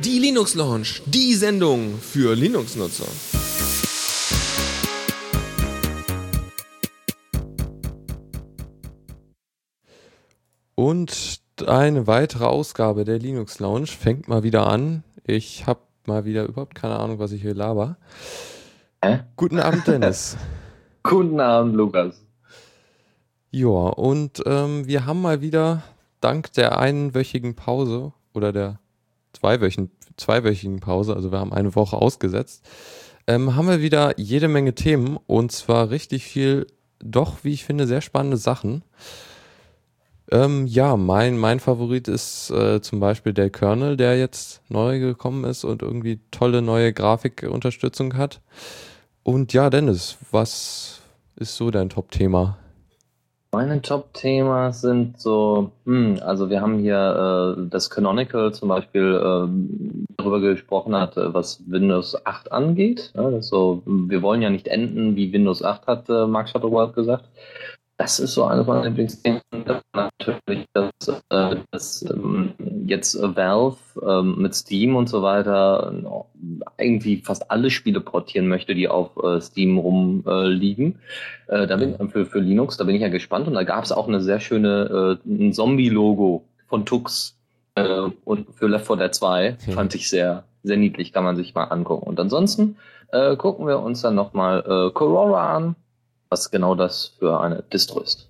Die Linux Launch, die Sendung für Linux-Nutzer. Und eine weitere Ausgabe der Linux Lounge fängt mal wieder an. Ich habe mal wieder überhaupt keine Ahnung, was ich hier laber. Hä? Guten Abend, Dennis. Guten Abend, Lukas. Ja, und ähm, wir haben mal wieder dank der einwöchigen Pause oder der zweiwöchigen, zweiwöchigen Pause, also wir haben eine Woche ausgesetzt, ähm, haben wir wieder jede Menge Themen und zwar richtig viel, doch, wie ich finde, sehr spannende Sachen. Ähm, ja, mein, mein Favorit ist äh, zum Beispiel der Kernel, der jetzt neu gekommen ist und irgendwie tolle neue Grafikunterstützung hat. Und ja, Dennis, was ist so dein Top-Thema? Meine Top-Themen sind so, hm, also wir haben hier äh, das Canonical zum Beispiel äh, darüber gesprochen hat, äh, was Windows 8 angeht. Ja, so, wir wollen ja nicht enden, wie Windows 8 hat äh, Mark Shuttleworth gesagt. Das ist so eines meiner Lieblingsthemen. Natürlich, dass, äh, dass ähm, jetzt Valve ähm, mit Steam und so weiter irgendwie fast alle Spiele portieren möchte, die auf äh, Steam rumliegen. Äh, da bin für, für Linux, da bin ich ja gespannt. Und da gab es auch eine sehr schöne äh, ein Zombie-Logo von Tux äh, und für Left 4 Dead 2 mhm. fand ich sehr sehr niedlich, kann man sich mal angucken. Und ansonsten äh, gucken wir uns dann nochmal äh, Corora an was genau das für eine Distro ist.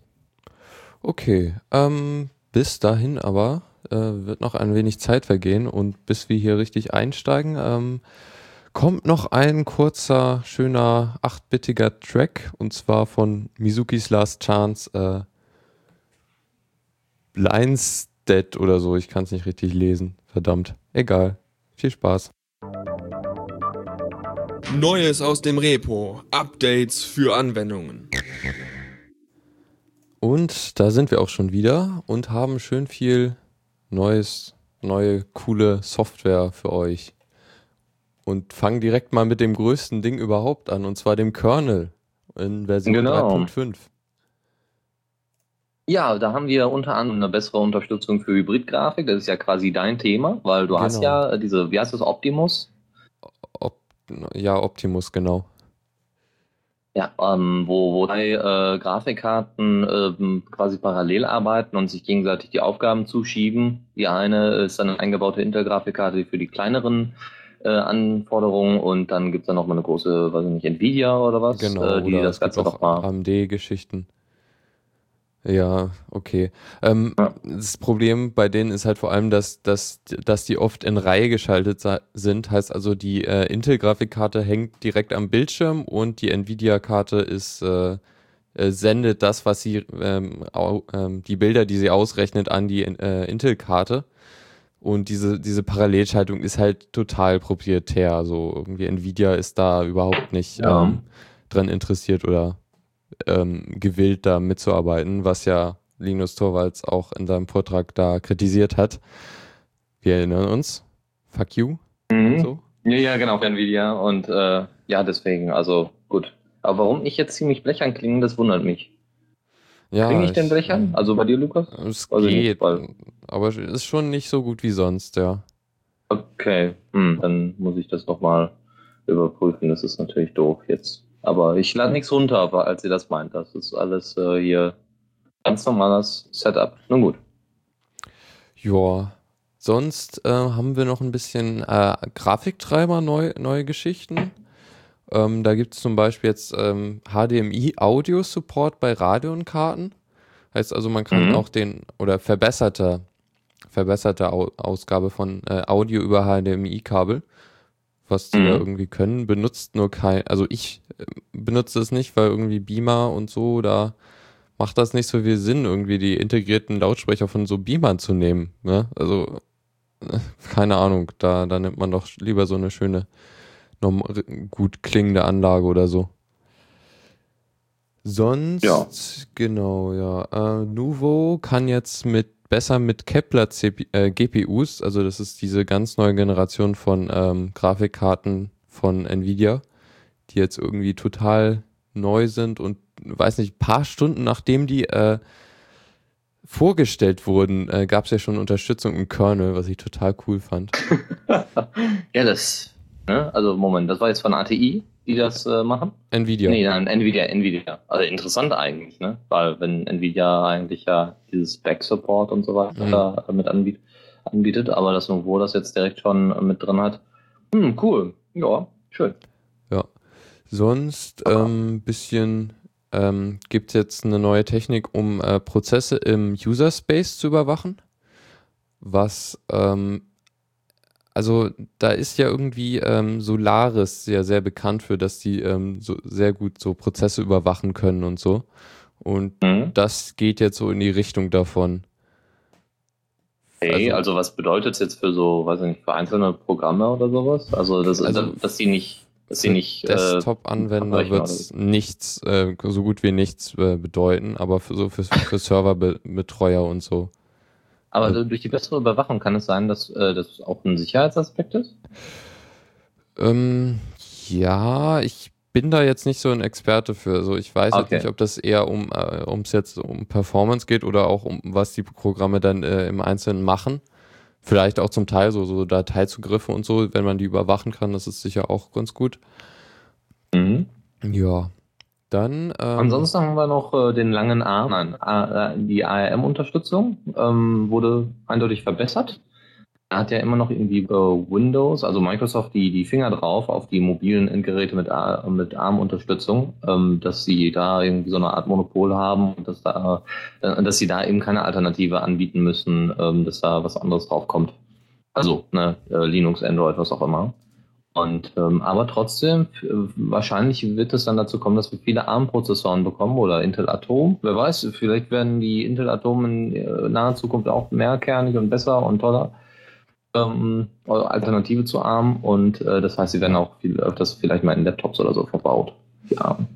Okay, ähm, bis dahin aber äh, wird noch ein wenig Zeit vergehen und bis wir hier richtig einsteigen, ähm, kommt noch ein kurzer, schöner, achtbittiger Track und zwar von Mizukis Last Chance, äh, Blindstead oder so, ich kann es nicht richtig lesen, verdammt. Egal, viel Spaß. Neues aus dem Repo. Updates für Anwendungen. Und da sind wir auch schon wieder und haben schön viel neues, neue, coole Software für euch. Und fangen direkt mal mit dem größten Ding überhaupt an, und zwar dem Kernel in Version genau. 3.5. Ja, da haben wir unter anderem eine bessere Unterstützung für Hybridgrafik. Das ist ja quasi dein Thema, weil du genau. hast ja diese, wie heißt das, Optimus? Ja, Optimus, genau. Ja, ähm, wo, wo drei äh, Grafikkarten ähm, quasi parallel arbeiten und sich gegenseitig die Aufgaben zuschieben. Die eine ist dann eine eingebaute Intel-Grafikkarte für die kleineren äh, Anforderungen und dann gibt es dann nochmal eine große, weiß ich nicht, Nvidia oder was, genau, äh, die das Ganze nochmal. AMD-Geschichten. Ja, okay. Ähm, ja. Das Problem bei denen ist halt vor allem, dass, dass, dass die oft in Reihe geschaltet sind. Heißt also, die äh, Intel-Grafikkarte hängt direkt am Bildschirm und die Nvidia-Karte ist äh, äh, sendet das, was sie ähm, au, ähm, die Bilder, die sie ausrechnet, an die äh, Intel-Karte. Und diese, diese Parallelschaltung ist halt total proprietär. Also irgendwie Nvidia ist da überhaupt nicht ja. ähm, dran interessiert oder ähm, gewillt, da mitzuarbeiten, was ja Linus Torvalds auch in seinem Vortrag da kritisiert hat. Wir erinnern uns. Fuck you. Mhm. So. Ja, ja, genau, für Nvidia. Und äh, ja, deswegen, also gut. Aber warum ich jetzt ziemlich blechern klingen, das wundert mich. Ja, Klinge ich, ich denn blechern? Also bei dir, Lukas? Es also geht, nicht, aber es ist schon nicht so gut wie sonst, ja. Okay, hm, dann muss ich das nochmal überprüfen. Das ist natürlich doof jetzt. Aber ich lade nichts runter, aber als sie das meint. Das ist alles äh, hier ganz normales Setup. Nun gut. Ja, sonst äh, haben wir noch ein bisschen äh, Grafiktreiber, neu, neue Geschichten. Ähm, da gibt es zum Beispiel jetzt ähm, HDMI-Audio-Support bei Radionkarten. Heißt also, man kann mhm. auch den oder verbesserte, verbesserte Au Ausgabe von äh, Audio über HDMI-Kabel was die mhm. da irgendwie können, benutzt nur kein, also ich äh, benutze es nicht, weil irgendwie Beamer und so, da macht das nicht so viel Sinn, irgendwie die integrierten Lautsprecher von so Beamern zu nehmen. Ne? Also, keine Ahnung, da, da nimmt man doch lieber so eine schöne, gut klingende Anlage oder so. Sonst, ja. genau, ja. Äh, Nuvo kann jetzt mit besser mit Kepler CPU, äh, GPUs, also das ist diese ganz neue Generation von ähm, Grafikkarten von Nvidia, die jetzt irgendwie total neu sind und weiß nicht, paar Stunden nachdem die äh, vorgestellt wurden, äh, gab es ja schon Unterstützung im Kernel, was ich total cool fand. ja, das, ne? also Moment, das war jetzt von ATI, die das äh, machen? Nvidia. Nee, nein, Nvidia, Nvidia. Also interessant eigentlich, ne? Weil wenn Nvidia eigentlich ja dieses Back-Support und so weiter mhm. mit anbietet, anbietet, aber das Nouveau das jetzt direkt schon mit drin hat. Hm, cool. Ja, schön. Ja. Sonst ein ähm, bisschen ähm, gibt es jetzt eine neue Technik, um äh, Prozesse im User Space zu überwachen. Was, ähm, also da ist ja irgendwie ähm, Solaris sehr, sehr bekannt für, dass die ähm, so sehr gut so Prozesse überwachen können und so. Und mhm. das geht jetzt so in die Richtung davon. Okay, also, also was bedeutet es jetzt für so, weiß ich nicht, für einzelne Programme oder sowas? Also, das, also dass die nicht, dass sie nicht. Äh, Desktop-Anwender äh, wird es nichts, äh, so gut wie nichts äh, bedeuten, aber für so für, für Serverbetreuer und so. Aber also, durch die bessere Überwachung kann es sein, dass äh, das auch ein Sicherheitsaspekt ist? Ähm, ja, ich bin da jetzt nicht so ein Experte für. Also ich weiß okay. jetzt nicht, ob das eher um äh, ums jetzt um Performance geht oder auch um was die Programme dann äh, im Einzelnen machen. Vielleicht auch zum Teil so, so Dateizugriffe und so, wenn man die überwachen kann, das ist sicher auch ganz gut. Mhm. Ja. Dann. Ähm, Ansonsten haben wir noch äh, den langen Arm. Nein, äh, die ARM-Unterstützung ähm, wurde eindeutig verbessert hat ja immer noch irgendwie äh, Windows, also Microsoft, die, die Finger drauf auf die mobilen Endgeräte mit, mit ARM-Unterstützung, ähm, dass sie da irgendwie so eine Art Monopol haben und dass, da, äh, dass sie da eben keine Alternative anbieten müssen, ähm, dass da was anderes draufkommt. Also ne, äh, Linux, Android, was auch immer. Und ähm, aber trotzdem, wahrscheinlich wird es dann dazu kommen, dass wir viele ARM-Prozessoren bekommen oder Intel Atom. Wer weiß, vielleicht werden die Intel Atom in äh, naher Zukunft auch mehrkernig und besser und toller ähm, Alternative zu ARM und äh, das heißt, sie werden auch viel öfters vielleicht mal in Laptops oder so verbaut, die ARM.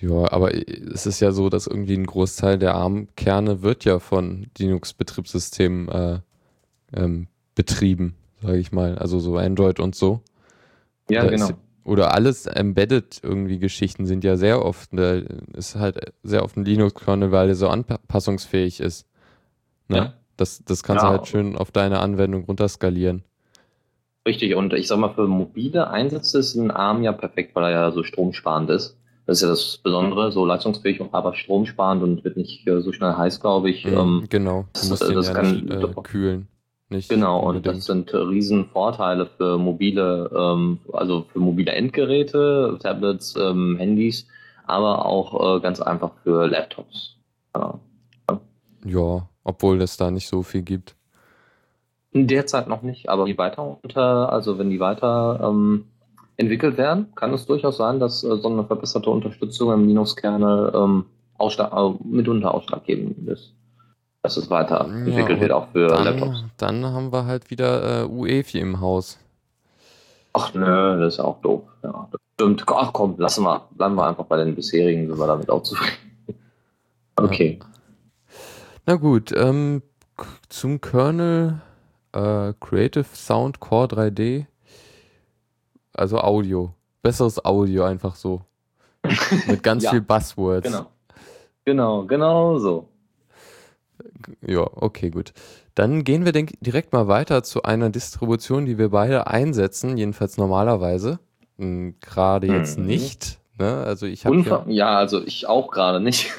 Ja, aber es ist ja so, dass irgendwie ein Großteil der ARM-Kerne wird ja von Linux-Betriebssystemen äh, ähm, betrieben, sage ich mal. Also so Android und so. Ja, da genau. Ist, oder alles Embedded irgendwie Geschichten sind ja sehr oft, da ist halt sehr oft ein Linux-Kernel, weil er so anpassungsfähig ist. Ne? Ja. Das, das kannst ja. du halt schön auf deine Anwendung runterskalieren. Richtig, und ich sag mal, für mobile Einsätze ist ein ARM ja perfekt, weil er ja so stromsparend ist. Das ist ja das Besondere, so leistungsfähig, aber stromsparend und wird nicht äh, so schnell heiß, glaube ich. Mhm, genau, du musst das, das ja kann nicht, äh, kühlen. Nicht genau, unbedingt. und das sind riesen Vorteile für mobile, ähm, also für mobile Endgeräte, Tablets, ähm, Handys, aber auch äh, ganz einfach für Laptops. Ja. ja, obwohl es da nicht so viel gibt. Derzeit noch nicht, aber die weiter unter, also wenn die weiter ähm, entwickelt werden, kann es durchaus sein, dass äh, so eine verbesserte Unterstützung im Linux-Kernel ähm, ausschlag, äh, mitunter ausschlaggebend ist. Dass es weiterentwickelt ja, wird, auch für dann, Laptops. Dann haben wir halt wieder äh, UEFI im Haus. Ach nö, das ist auch doof. Ja, das stimmt. Ach komm, lassen wir, bleiben wir einfach bei den bisherigen, sind wir damit auch zufrieden. Okay. Ja. Na gut, ähm, zum Kernel äh, Creative Sound Core 3D. Also Audio. Besseres Audio einfach so. Mit ganz ja, viel Buzzwords. Genau. Genau, genau so. Ja, okay, gut. Dann gehen wir denk, direkt mal weiter zu einer Distribution, die wir beide einsetzen, jedenfalls normalerweise. Hm, gerade jetzt mhm. nicht. Ne? Also ich habe ja, also ich auch gerade nicht.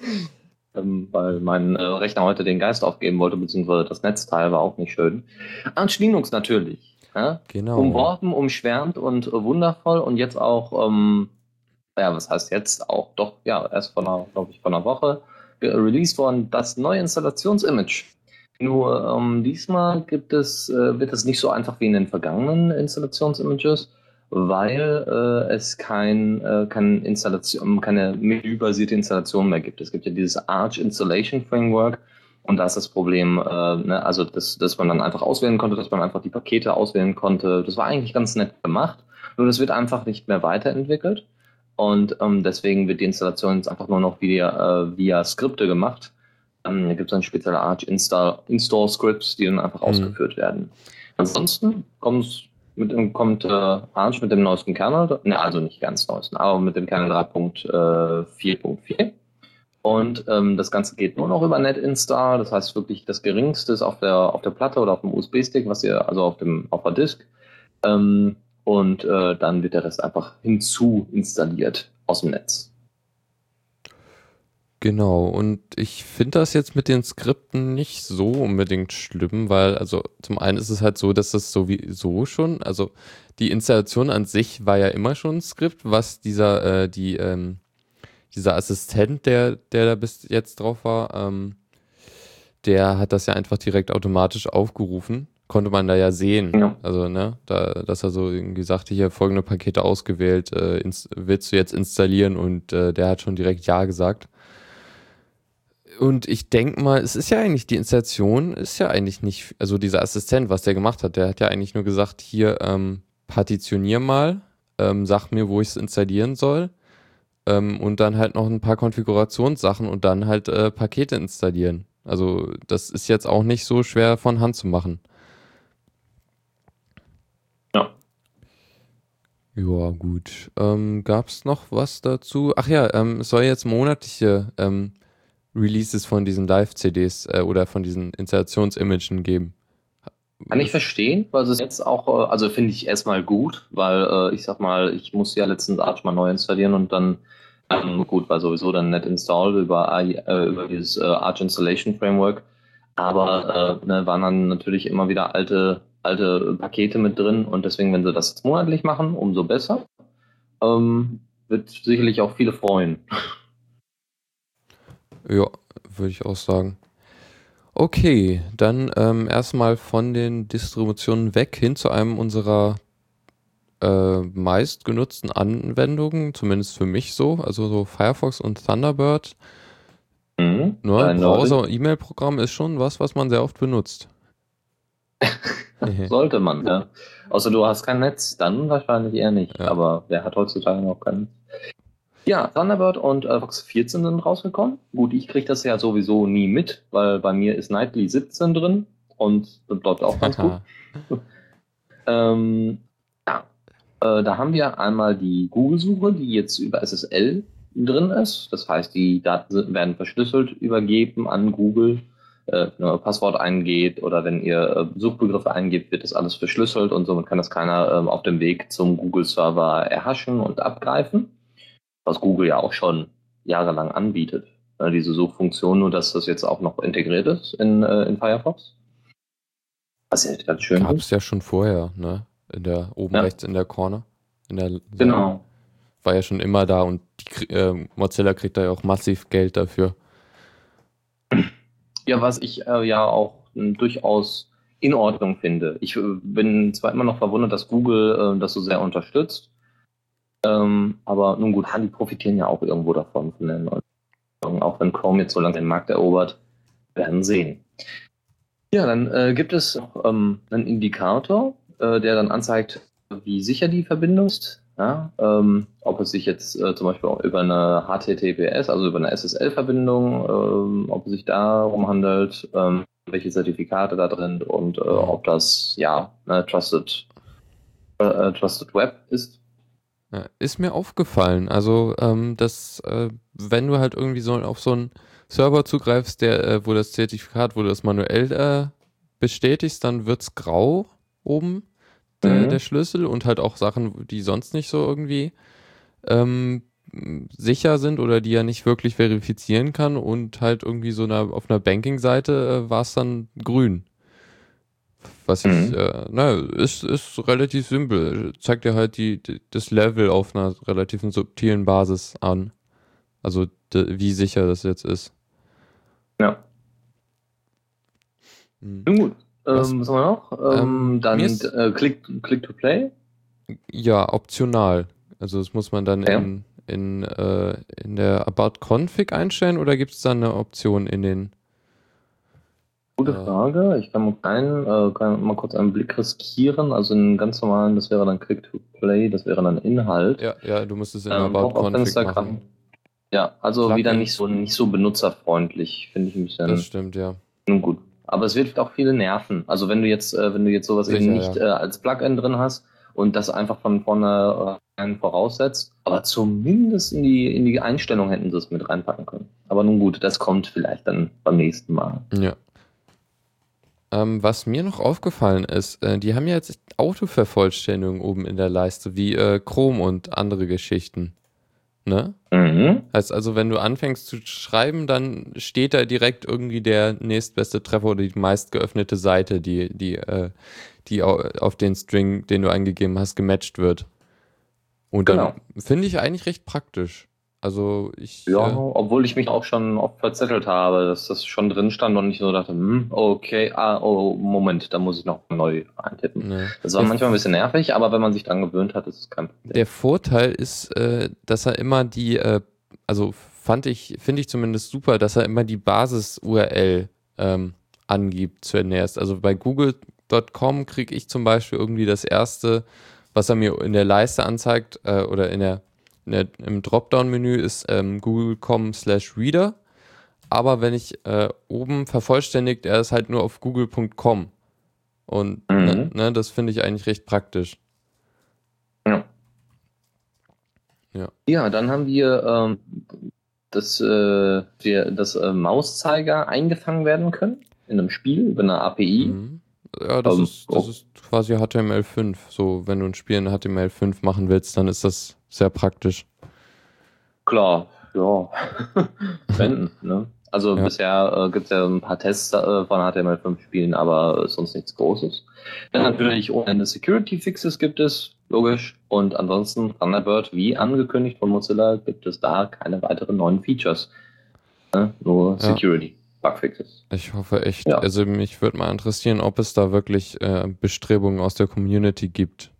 ähm, weil mein äh, Rechner heute den Geist aufgeben wollte, beziehungsweise das Netzteil war auch nicht schön. Arch Linux natürlich. Ja? Genau. Umworben, umschwärmt und äh, wundervoll und jetzt auch, ähm, ja, was heißt jetzt auch, doch, ja, erst vor einer, glaube ich, vor einer Woche released worden, das neue Installationsimage. Nur ähm, diesmal gibt es, äh, wird es nicht so einfach wie in den vergangenen Installationsimages weil äh, es kein, äh, kein Installation, keine menübasierte Installation mehr gibt. Es gibt ja dieses Arch Installation Framework und da ist das Problem, äh, ne, also dass, dass man dann einfach auswählen konnte, dass man einfach die Pakete auswählen konnte. Das war eigentlich ganz nett gemacht, nur das wird einfach nicht mehr weiterentwickelt und ähm, deswegen wird die Installation jetzt einfach nur noch via, äh, via Skripte gemacht. Ähm, da gibt es dann spezielle Arch Install, Install Scripts, die dann einfach mhm. ausgeführt werden. Ansonsten kommt mit, kommt äh, Arch mit dem neuesten Kernel, ne, also nicht ganz neuesten, aber mit dem Kernel 3.4.4. Äh, Und ähm, das Ganze geht nur noch über NetInstall, das heißt wirklich das Geringste ist auf der, auf der Platte oder auf dem USB-Stick, was ihr, also auf dem auf der Disk. Ähm, und äh, dann wird der Rest einfach hinzu installiert aus dem Netz. Genau, und ich finde das jetzt mit den Skripten nicht so unbedingt schlimm, weil, also zum einen ist es halt so, dass das sowieso schon, also die Installation an sich war ja immer schon ein Skript, was dieser, äh, die, ähm, dieser Assistent, der, der da bis jetzt drauf war, ähm, der hat das ja einfach direkt automatisch aufgerufen. Konnte man da ja sehen. Ja. Also, ne, da, dass er so irgendwie sagte, hier folgende Pakete ausgewählt, äh, willst du jetzt installieren? Und äh, der hat schon direkt Ja gesagt. Und ich denke mal, es ist ja eigentlich, die Installation ist ja eigentlich nicht, also dieser Assistent, was der gemacht hat, der hat ja eigentlich nur gesagt, hier, ähm, partitionier mal, ähm, sag mir, wo ich es installieren soll. Ähm, und dann halt noch ein paar Konfigurationssachen und dann halt äh, Pakete installieren. Also das ist jetzt auch nicht so schwer von Hand zu machen. Ja. Ja, gut. Ähm, Gab es noch was dazu? Ach ja, ähm, es soll jetzt monatliche ähm, Releases von diesen Live-CDs äh, oder von diesen Installationsimagen geben. Kann ich verstehen, weil es jetzt auch, äh, also finde ich erstmal gut, weil äh, ich sag mal, ich musste ja letztens Arch mal neu installieren und dann, ähm, gut, war sowieso dann net installed über, äh, über dieses äh, Arch Installation Framework, aber äh, ne, waren dann natürlich immer wieder alte, alte Pakete mit drin und deswegen, wenn sie das jetzt monatlich machen, umso besser. Ähm, wird sicherlich auch viele freuen. Ja, würde ich auch sagen. Okay, dann ähm, erstmal von den Distributionen weg hin zu einem unserer äh, meist genutzten Anwendungen, zumindest für mich so, also so Firefox und Thunderbird. Mhm, ne, Browser- und E-Mail-Programm ist schon was, was man sehr oft benutzt. Sollte man, ja. Außer du hast kein Netz, dann wahrscheinlich eher nicht. Ja. Aber wer hat heutzutage noch kein Netz? Ja, Thunderbird und äh, Fox 14 sind rausgekommen. Gut, ich kriege das ja sowieso nie mit, weil bei mir ist Nightly 17 drin und das läuft auch ganz gut. ähm, ja, äh, da haben wir einmal die Google-Suche, die jetzt über SSL drin ist. Das heißt, die Daten werden verschlüsselt übergeben an Google. Äh, Passwort eingeht oder wenn ihr äh, Suchbegriffe eingebt, wird das alles verschlüsselt und somit kann das keiner ähm, auf dem Weg zum Google-Server erhaschen und abgreifen was Google ja auch schon jahrelang anbietet. Äh, diese Suchfunktion, nur dass das jetzt auch noch integriert ist in, äh, in Firefox. Was ja ganz schön Gab es ja schon vorher, ne? In der, oben ja. rechts in der Corner. In der genau. War ja schon immer da und die, äh, Mozilla kriegt da ja auch massiv Geld dafür. Ja, was ich äh, ja auch äh, durchaus in Ordnung finde. Ich äh, bin zwar immer noch verwundert, dass Google äh, das so sehr unterstützt, ähm, aber nun gut, die profitieren ja auch irgendwo davon, von den neuen Auch wenn Chrome jetzt so lange den Markt erobert, werden sehen. Ja, dann äh, gibt es ähm, einen Indikator, äh, der dann anzeigt, wie sicher die Verbindung ist. Ja, ähm, ob es sich jetzt äh, zum Beispiel über eine HTTPS, also über eine SSL-Verbindung, ähm, ob es sich darum handelt, ähm, welche Zertifikate da drin und äh, ob das ja ne, Trusted, äh, äh, Trusted Web ist. Ja, ist mir aufgefallen. Also, ähm, dass, äh, wenn du halt irgendwie so auf so einen Server zugreifst, der, äh, wo das Zertifikat, wo du das manuell bestätigst, dann wird's grau oben, der, mhm. der Schlüssel und halt auch Sachen, die sonst nicht so irgendwie ähm, sicher sind oder die er nicht wirklich verifizieren kann und halt irgendwie so eine, auf einer Banking-Seite äh, war es dann grün. Was ich, mhm. äh, naja, ist, ist relativ simpel. Zeigt dir halt die, die, das Level auf einer relativ subtilen Basis an. Also de, wie sicher das jetzt ist. Ja. Mhm. Gut. Was, ähm, was haben wir noch? Ähm, ähm dann ist, äh, Click, Click to Play. Ja, optional. Also das muss man dann ja. in, in, äh, in der About Config einstellen oder gibt es da eine Option in den Gute Frage. Ich kann mal, keinen, äh, kann mal kurz einen Blick riskieren. Also einen ganz normalen, das wäre dann Click to Play, das wäre dann Inhalt. Ja, ja, du musst es in ähm, About Config machen. Ja, also Plugin. wieder nicht so, nicht so benutzerfreundlich, finde ich ein bisschen. Das stimmt, ja. Nun gut. Aber es wird auch viele nerven. Also wenn du jetzt, äh, wenn du jetzt sowas Sicher, eben nicht ja. äh, als Plugin drin hast und das einfach von vorne keinen voraussetzt. Aber zumindest in die, in die Einstellung hätten sie es mit reinpacken können. Aber nun gut, das kommt vielleicht dann beim nächsten Mal. Ja. Ähm, was mir noch aufgefallen ist, äh, die haben ja jetzt Autovervollständigung oben in der Leiste, wie äh, Chrome und andere Geschichten. Ne? Mhm. Heißt also, wenn du anfängst zu schreiben, dann steht da direkt irgendwie der nächstbeste Treffer oder die meist geöffnete Seite, die, die, äh, die auf den String, den du eingegeben hast, gematcht wird. Und dann genau. finde ich eigentlich recht praktisch. Also ich. Ja, äh, obwohl ich mich auch schon oft verzettelt habe, dass das schon drin stand und ich so dachte, hm, okay, ah, oh, Moment, da muss ich noch neu eintippen. Ja. Das war der manchmal ein bisschen nervig, aber wenn man sich dran gewöhnt hat, ist es kein Problem. Der Vorteil ist, äh, dass er immer die, äh, also fand ich, finde ich zumindest super, dass er immer die Basis-URL ähm, angibt zuerst. Also bei google.com kriege ich zum Beispiel irgendwie das erste, was er mir in der Leiste anzeigt äh, oder in der der, im Dropdown-Menü ist ähm, google.com slash reader. Aber wenn ich äh, oben vervollständigt, er ist halt nur auf google.com. Und mhm. ne, ne, das finde ich eigentlich recht praktisch. Ja. Ja, ja dann haben wir, ähm, dass, äh, wir, dass äh, Mauszeiger eingefangen werden können in einem Spiel über eine API. Mhm. Ja, das, ähm, ist, das oh. ist quasi HTML5. So, wenn du ein Spiel in HTML5 machen willst, dann ist das sehr praktisch. Klar, ja. Wenden, ne? Also ja. bisher äh, gibt es ja ein paar Tests äh, von HTML5-Spielen, aber sonst nichts Großes. Dann natürlich ohne Ende Security-Fixes gibt es, logisch. Und ansonsten Thunderbird, wie angekündigt von Mozilla, gibt es da keine weiteren neuen Features. Ne? Nur ja. Security. Bugfixes. Ich hoffe echt. Ja. Also mich würde mal interessieren, ob es da wirklich äh, Bestrebungen aus der Community gibt,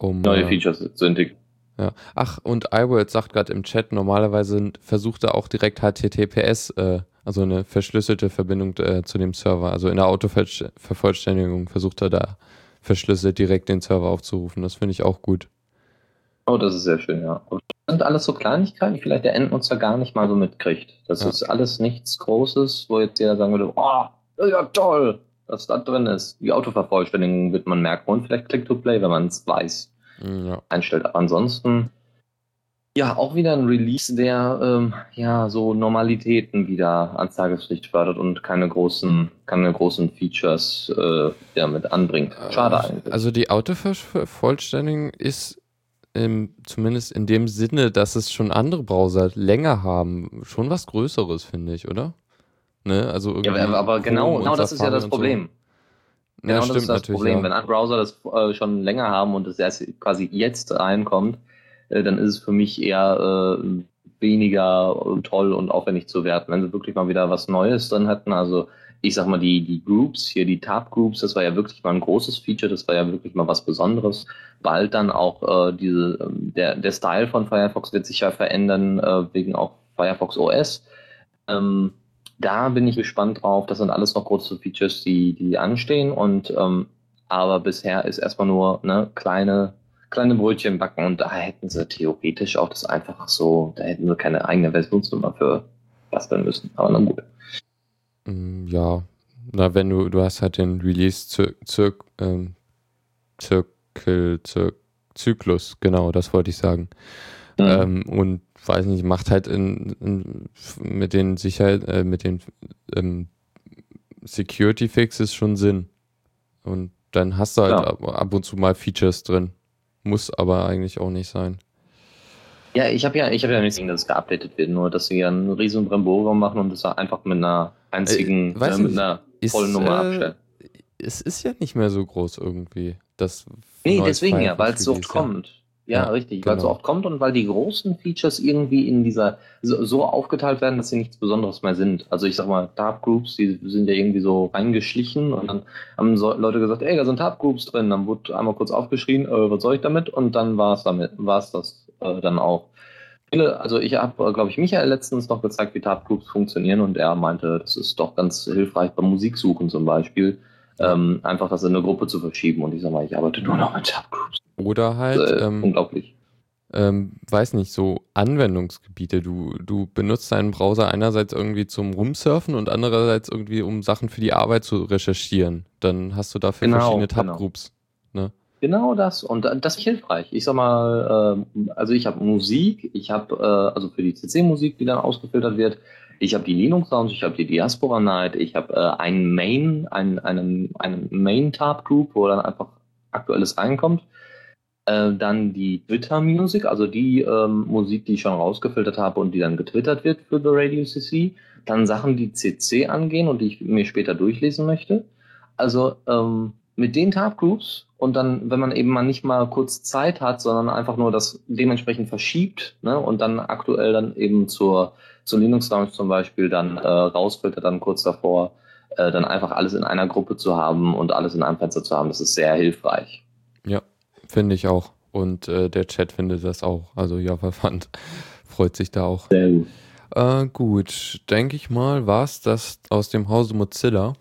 um neue äh, Features zu entwickeln. Ja. Ach, und iWorld sagt gerade im Chat, normalerweise versucht er auch direkt HTTPS, äh, also eine verschlüsselte Verbindung äh, zu dem Server. Also in der Autovervollständigung versucht er da verschlüsselt direkt den Server aufzurufen. Das finde ich auch gut. Oh, das ist sehr schön, ja. Und das sind alles so Kleinigkeiten, die vielleicht der Endnutzer gar nicht mal so mitkriegt. Das ja. ist alles nichts Großes, wo jetzt jeder sagen würde, oh, ja toll, was da drin ist. Die Autovervollständigung wird man merken und vielleicht Click-to-Play, wenn man es weiß, mm, ja. einstellt. Aber ansonsten, ja, auch wieder ein Release, der ähm, ja so Normalitäten wieder ans Tageslicht fördert und keine großen, keine großen Features äh, damit anbringt. Schade äh, eigentlich. Also die Autovervollständigung ist im, zumindest in dem Sinne, dass es schon andere Browser länger haben, schon was Größeres, finde ich, oder? Ne? Also irgendwie ja, aber genau, genau das ist ja das Problem. So. Genau ja, das ist das Problem. Ja. Wenn andere Browser das äh, schon länger haben und es erst quasi jetzt reinkommt, äh, dann ist es für mich eher äh, weniger toll und aufwendig zu werten. Wenn sie wirklich mal wieder was Neues drin hätten, also ich sag mal, die, die Groups, hier die Tab-Groups, das war ja wirklich mal ein großes Feature, das war ja wirklich mal was Besonderes. Bald dann auch äh, diese, ähm, der, der Style von Firefox wird sich ja verändern, äh, wegen auch Firefox OS. Ähm, da bin ich gespannt drauf. Das sind alles noch große Features, die, die anstehen. Und ähm, aber bisher ist erstmal nur ne, kleine, kleine Brötchen backen und da hätten sie theoretisch auch das einfach so, da hätten sie keine eigene Versionsnummer für basteln müssen. Aber na gut. Mm, ja, na, wenn du, du hast halt den Release-Zirkel, ähm, Zirkel, Zir Zyklus, genau, das wollte ich sagen. Mhm. Ähm, und weiß nicht, macht halt in, in mit den Sicherheit, äh, mit den ähm, Security Fixes schon Sinn. Und dann hast du halt ja. ab, ab, und zu mal Features drin. Muss aber eigentlich auch nicht sein. Ja, ich habe ja, ich habe ja nicht gesehen, dass es geupdatet wird, nur dass sie ja einen riesen Bremborium machen und das einfach mit einer einzigen, äh, äh, mit einer vollen Nummer äh, abstellen. Es ist ja nicht mehr so groß irgendwie. Das nee, deswegen ja, weil es so oft kommt. Ja, ja richtig, genau. weil es so oft kommt und weil die großen Features irgendwie in dieser so, so, aufgeteilt werden, dass sie nichts Besonderes mehr sind. Also ich sag mal, Tab Groups, die sind ja irgendwie so reingeschlichen und dann haben so Leute gesagt, ey, da sind Tab Groups drin. Dann wurde einmal kurz aufgeschrien, äh, was soll ich damit? Und dann war es damit, war es das äh, dann auch. Also ich habe, äh, glaube ich, Michael letztens noch gezeigt, wie Tab-Groups funktionieren und er meinte, das ist doch ganz hilfreich beim Musiksuchen zum Beispiel, ähm, einfach das in eine Gruppe zu verschieben und ich sage mal, ich arbeite nur noch mit Tab-Groups. Oder halt, äh, ähm, unglaublich. Ähm, weiß nicht, so Anwendungsgebiete. Du, du benutzt deinen Browser einerseits irgendwie zum Rumsurfen und andererseits irgendwie, um Sachen für die Arbeit zu recherchieren. Dann hast du dafür genau, verschiedene. Tab-Groups. Genau. Ne? Genau das. Und das ist hilfreich. Ich sag mal, äh, also ich habe Musik, ich habe, äh, also für die CC-Musik, die dann ausgefiltert wird, ich habe die Linux Sounds, ich habe die Diaspora Night, ich habe äh, einen Main, einen, einen, einen Main-Tab-Group, wo dann einfach aktuelles reinkommt. Äh, dann die Twitter Music, also die ähm, Musik, die ich schon rausgefiltert habe und die dann getwittert wird für The Radio CC. Dann Sachen, die CC angehen und die ich mir später durchlesen möchte. Also ähm, mit den Tab-Groups und dann, wenn man eben mal nicht mal kurz Zeit hat, sondern einfach nur das dementsprechend verschiebt ne, und dann aktuell dann eben zur, zur Linux Lounge zum Beispiel dann äh, rausfiltert, dann kurz davor, äh, dann einfach alles in einer Gruppe zu haben und alles in einem Fenster zu haben, das ist sehr hilfreich. Ja, finde ich auch. Und äh, der Chat findet das auch. Also ja, verfand. Freut sich da auch. Sehr gut. Äh, gut, denke ich mal, war es das aus dem Hause Mozilla.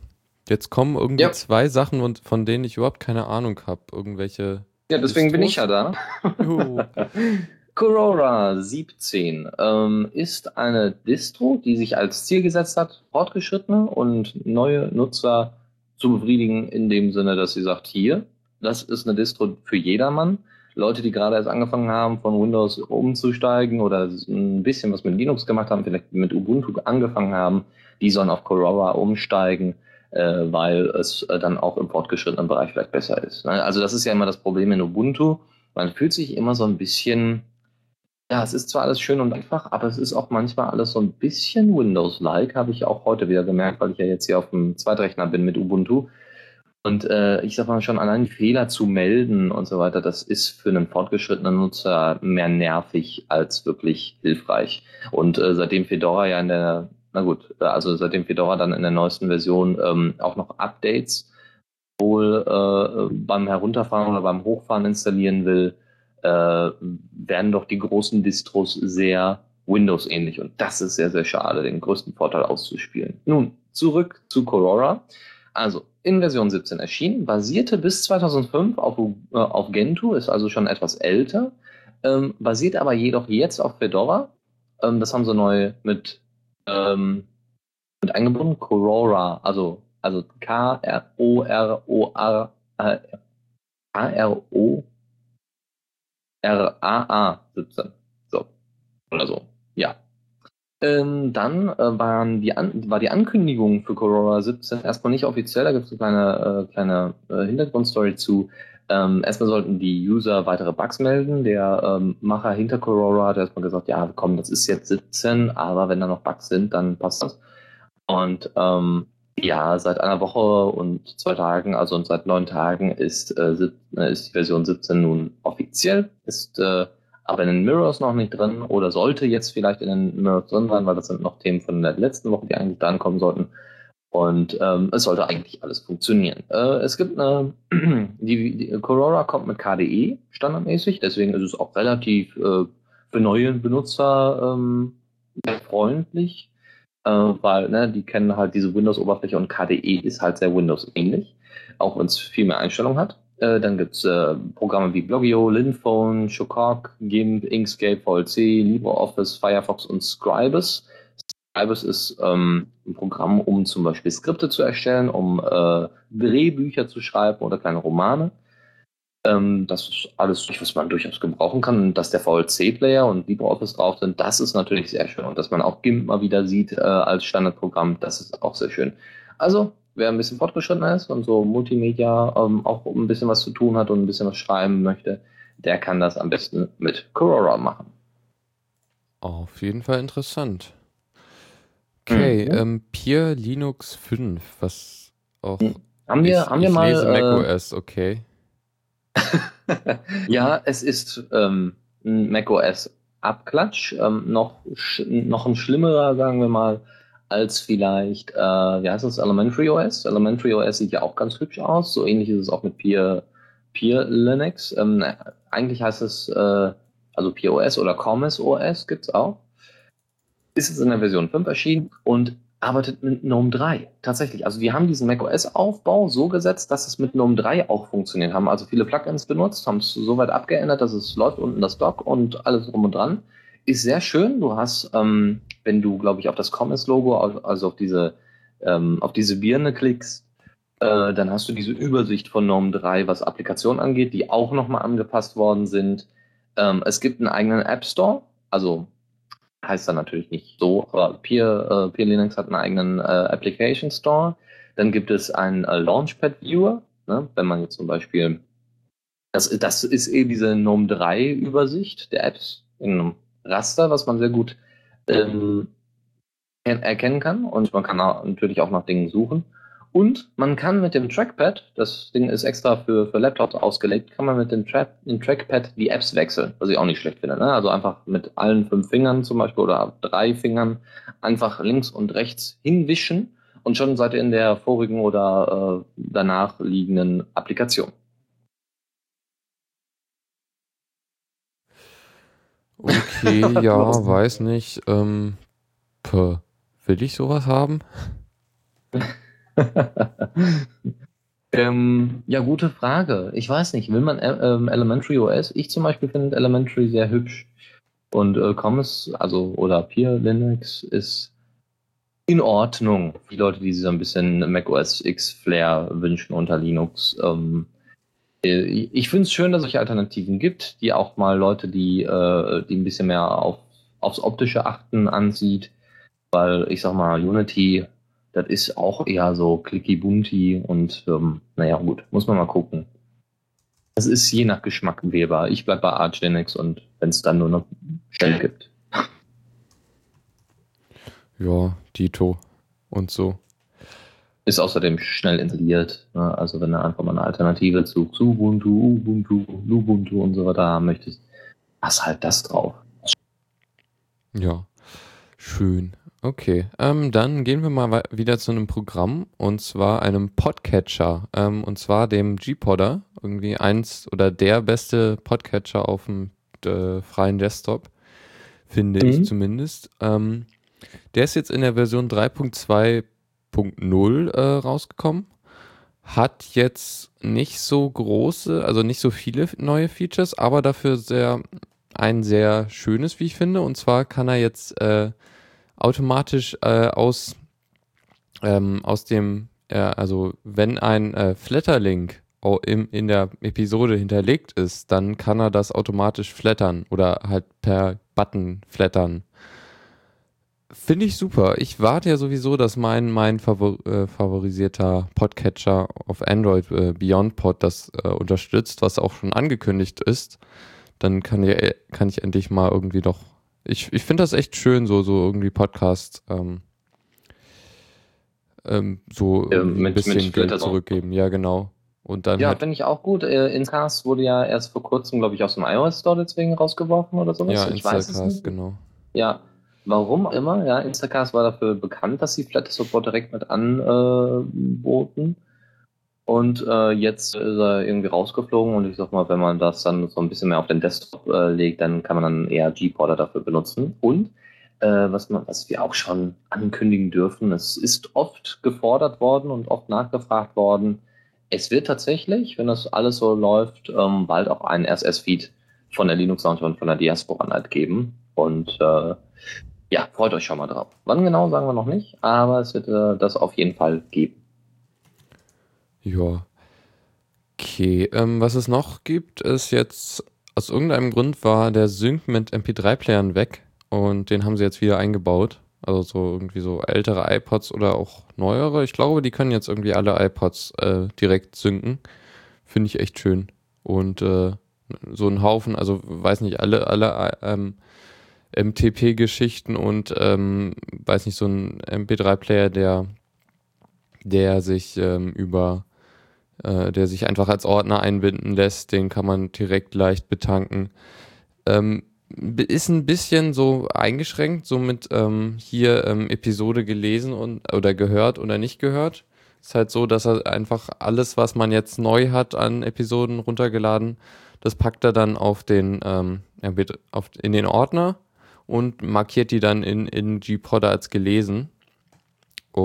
Jetzt kommen irgendwie ja. zwei Sachen, von denen ich überhaupt keine Ahnung habe. Irgendwelche. Ja, deswegen Distros? bin ich ja da. Corora 17 ähm, ist eine Distro, die sich als Ziel gesetzt hat, fortgeschrittene und neue Nutzer zu befriedigen, in dem Sinne, dass sie sagt, hier, das ist eine Distro für jedermann. Leute, die gerade erst angefangen haben, von Windows umzusteigen oder ein bisschen was mit Linux gemacht haben, vielleicht mit Ubuntu angefangen haben, die sollen auf Corora umsteigen äh, weil es äh, dann auch im fortgeschrittenen Bereich vielleicht besser ist. Ne? Also das ist ja immer das Problem in Ubuntu. Man fühlt sich immer so ein bisschen, ja, es ist zwar alles schön und einfach, aber es ist auch manchmal alles so ein bisschen Windows-like, habe ich auch heute wieder gemerkt, weil ich ja jetzt hier auf dem Zweitrechner bin mit Ubuntu. Und äh, ich sag mal schon, allein Fehler zu melden und so weiter, das ist für einen fortgeschrittenen Nutzer mehr nervig als wirklich hilfreich. Und äh, seitdem Fedora ja in der na gut, äh, also seitdem Fedora dann in der neuesten Version ähm, auch noch Updates wohl äh, beim Herunterfahren oder beim Hochfahren installieren will, äh, werden doch die großen Distros sehr Windows-ähnlich. Und das ist sehr, sehr schade, den größten Vorteil auszuspielen. Nun, zurück zu Corora. Also, in Version 17 erschienen, basierte bis 2005 auf, äh, auf Gentoo, ist also schon etwas älter, ähm, basiert aber jedoch jetzt auf Fedora. Ähm, das haben sie neu mit ähm, mit eingebunden. Corora, also, also K-R-O-R-O-R, äh, K-R-O-R-A-A 17. So. Oder so. Ja. Ähm, dann äh, waren die An war die Ankündigung für Corora 17 erstmal nicht offiziell, da gibt es eine kleine, äh, kleine äh, Hintergrundstory zu. Ähm, erstmal sollten die User weitere Bugs melden. Der ähm, Macher hinter Corora hat erstmal gesagt, ja, komm, das ist jetzt 17, aber wenn da noch Bugs sind, dann passt das. Und ähm, ja, seit einer Woche und zwei Tagen, also seit neun Tagen ist, äh, ist die Version 17 nun offiziell, ist äh, aber in den Mirrors noch nicht drin oder sollte jetzt vielleicht in den Mirrors drin sein, weil das sind noch Themen von der letzten Woche, die eigentlich dran kommen sollten. Und ähm, es sollte eigentlich alles funktionieren. Äh, es gibt eine, die, die Corora kommt mit KDE standardmäßig, deswegen ist es auch relativ äh, für neue Benutzer ähm, freundlich, äh, weil ne, die kennen halt diese Windows-Oberfläche und KDE ist halt sehr Windows-ähnlich, auch wenn es viel mehr Einstellungen hat. Äh, dann gibt es äh, Programme wie Blogio, Linphone, Shokok, GIMP, Inkscape, VLC, LibreOffice, Firefox und Scribus Ibis ist ähm, ein Programm, um zum Beispiel Skripte zu erstellen, um äh, Drehbücher zu schreiben oder kleine Romane. Ähm, das ist alles, was man durchaus gebrauchen kann. dass der VLC-Player und LibreOffice drauf sind, das ist natürlich sehr schön. Und dass man auch GIMP mal wieder sieht äh, als Standardprogramm, das ist auch sehr schön. Also, wer ein bisschen fortgeschritten ist und so Multimedia ähm, auch ein bisschen was zu tun hat und ein bisschen was schreiben möchte, der kann das am besten mit Corora machen. Auf jeden Fall interessant. Okay, mhm. ähm, Peer Linux 5, was auch. Hm. Haben wir, ich, haben wir ich mal. Lese Mac äh, OS, okay. ja, es ist ähm, ein macOS Abklatsch, ähm, noch, noch ein schlimmerer, sagen wir mal, als vielleicht, äh, wie heißt das, Elementary OS. Elementary OS sieht ja auch ganz hübsch aus, so ähnlich ist es auch mit Peer, Peer Linux. Ähm, eigentlich heißt es, äh, also Peer OS oder Commerce OS gibt es auch ist es in der Version 5 erschienen und arbeitet mit GNOME 3. Tatsächlich. Also die haben diesen macOS-Aufbau so gesetzt, dass es mit GNOME 3 auch funktioniert. Haben also viele Plugins benutzt, haben es so weit abgeändert, dass es läuft unten das Dock und alles drum und dran. Ist sehr schön. Du hast, ähm, wenn du, glaube ich, auf das Commerce-Logo, also auf diese, ähm, auf diese Birne klickst, Äh, dann hast du diese Übersicht von Norm 3, was Applikationen angeht, die auch nochmal angepasst worden sind. Ähm, es gibt einen eigenen App Store, also heißt dann natürlich nicht so, aber Peer, äh, Peer Linux hat einen eigenen äh, Application Store. Dann gibt es einen äh, Launchpad Viewer, ne? wenn man jetzt zum Beispiel, das, das ist eben diese GNOME 3 Übersicht der Apps in einem Raster, was man sehr gut ähm, erkennen kann und man kann natürlich auch nach Dingen suchen. Und man kann mit dem Trackpad, das Ding ist extra für, für Laptops ausgelegt, kann man mit dem, Tra dem Trackpad die Apps wechseln, was ich auch nicht schlecht finde. Ne? Also einfach mit allen fünf Fingern zum Beispiel oder drei Fingern einfach links und rechts hinwischen und schon seid ihr in der vorigen oder äh, danach liegenden Applikation. Okay, ja, weiß nicht. Ähm, will ich sowas haben? ähm, ja, gute Frage. Ich weiß nicht, will man äh, ähm, Elementary OS? Ich zum Beispiel finde Elementary sehr hübsch. Und äh, Commons, also oder Peer Linux ist in Ordnung. Die Leute, die sich so ein bisschen Mac OS X Flair wünschen unter Linux. Ähm, äh, ich finde es schön, dass es solche Alternativen gibt, die auch mal Leute, die, äh, die ein bisschen mehr auf, aufs Optische achten, ansieht. Weil ich sag mal, Unity das ist auch eher so clicky bunti und ähm, naja, gut, muss man mal gucken. Das ist je nach Geschmack wählbar. Ich bleibe bei Arch Linux und wenn es dann nur noch Shell gibt. Ja, Dito und so. Ist außerdem schnell installiert. Ne? Also wenn du einfach mal eine Alternative zu Xubuntu, Ubuntu, Lubuntu und so weiter haben möchtest, hast halt das drauf. Ja, schön. Okay, ähm, dann gehen wir mal wieder zu einem Programm und zwar einem Podcatcher ähm, und zwar dem G-Podder, irgendwie eins oder der beste Podcatcher auf dem äh, freien Desktop, finde mhm. ich zumindest. Ähm, der ist jetzt in der Version 3.2.0 äh, rausgekommen, hat jetzt nicht so große, also nicht so viele neue Features, aber dafür sehr ein sehr schönes, wie ich finde, und zwar kann er jetzt äh, automatisch äh, aus, ähm, aus dem, äh, also wenn ein äh, Flatterlink im, in der Episode hinterlegt ist, dann kann er das automatisch flattern oder halt per Button flattern. Finde ich super. Ich warte ja sowieso, dass mein, mein favor äh, favorisierter Podcatcher auf Android, äh, BeyondPod, das äh, unterstützt, was auch schon angekündigt ist. Dann kann ich, kann ich endlich mal irgendwie noch ich, ich finde das echt schön, so, so irgendwie Podcast ähm, ähm, so ja, mit, ein bisschen Geld zurückgeben. Ja, genau. Und dann ja, halt, finde ich auch gut. Äh, Incast wurde ja erst vor kurzem, glaube ich, aus dem iOS Store deswegen rausgeworfen oder sowas. Ja, ich Instacast, weiß es nicht. genau. Ja, warum immer. Ja, Instacast war dafür bekannt, dass sie Flat Support direkt mit anboten. Äh, und äh, jetzt ist er irgendwie rausgeflogen und ich sag mal, wenn man das dann so ein bisschen mehr auf den Desktop äh, legt, dann kann man dann eher G-Porter dafür benutzen. Und äh, was, man, was wir auch schon ankündigen dürfen, es ist oft gefordert worden und oft nachgefragt worden. Es wird tatsächlich, wenn das alles so läuft, ähm, bald auch einen RSS-Feed von der Linux Lounge und von der Diaspora Night geben. Und äh, ja, freut euch schon mal drauf. Wann genau, sagen wir noch nicht, aber es wird äh, das auf jeden Fall geben. Ja. Okay, ähm, was es noch gibt, ist jetzt, aus irgendeinem Grund war der Sync mit MP3-Playern weg und den haben sie jetzt wieder eingebaut. Also so irgendwie so ältere iPods oder auch neuere. Ich glaube, die können jetzt irgendwie alle iPods äh, direkt synken. Finde ich echt schön. Und äh, so ein Haufen, also weiß nicht, alle, alle ähm, MTP-Geschichten und ähm, weiß nicht, so ein MP3-Player, der, der sich ähm, über äh, der sich einfach als Ordner einbinden lässt. Den kann man direkt leicht betanken. Ähm, ist ein bisschen so eingeschränkt, so mit ähm, hier ähm, Episode gelesen und oder gehört oder nicht gehört. Ist halt so, dass er einfach alles, was man jetzt neu hat an Episoden runtergeladen, das packt er dann auf den ähm, in den Ordner und markiert die dann in, in G-Podder als gelesen.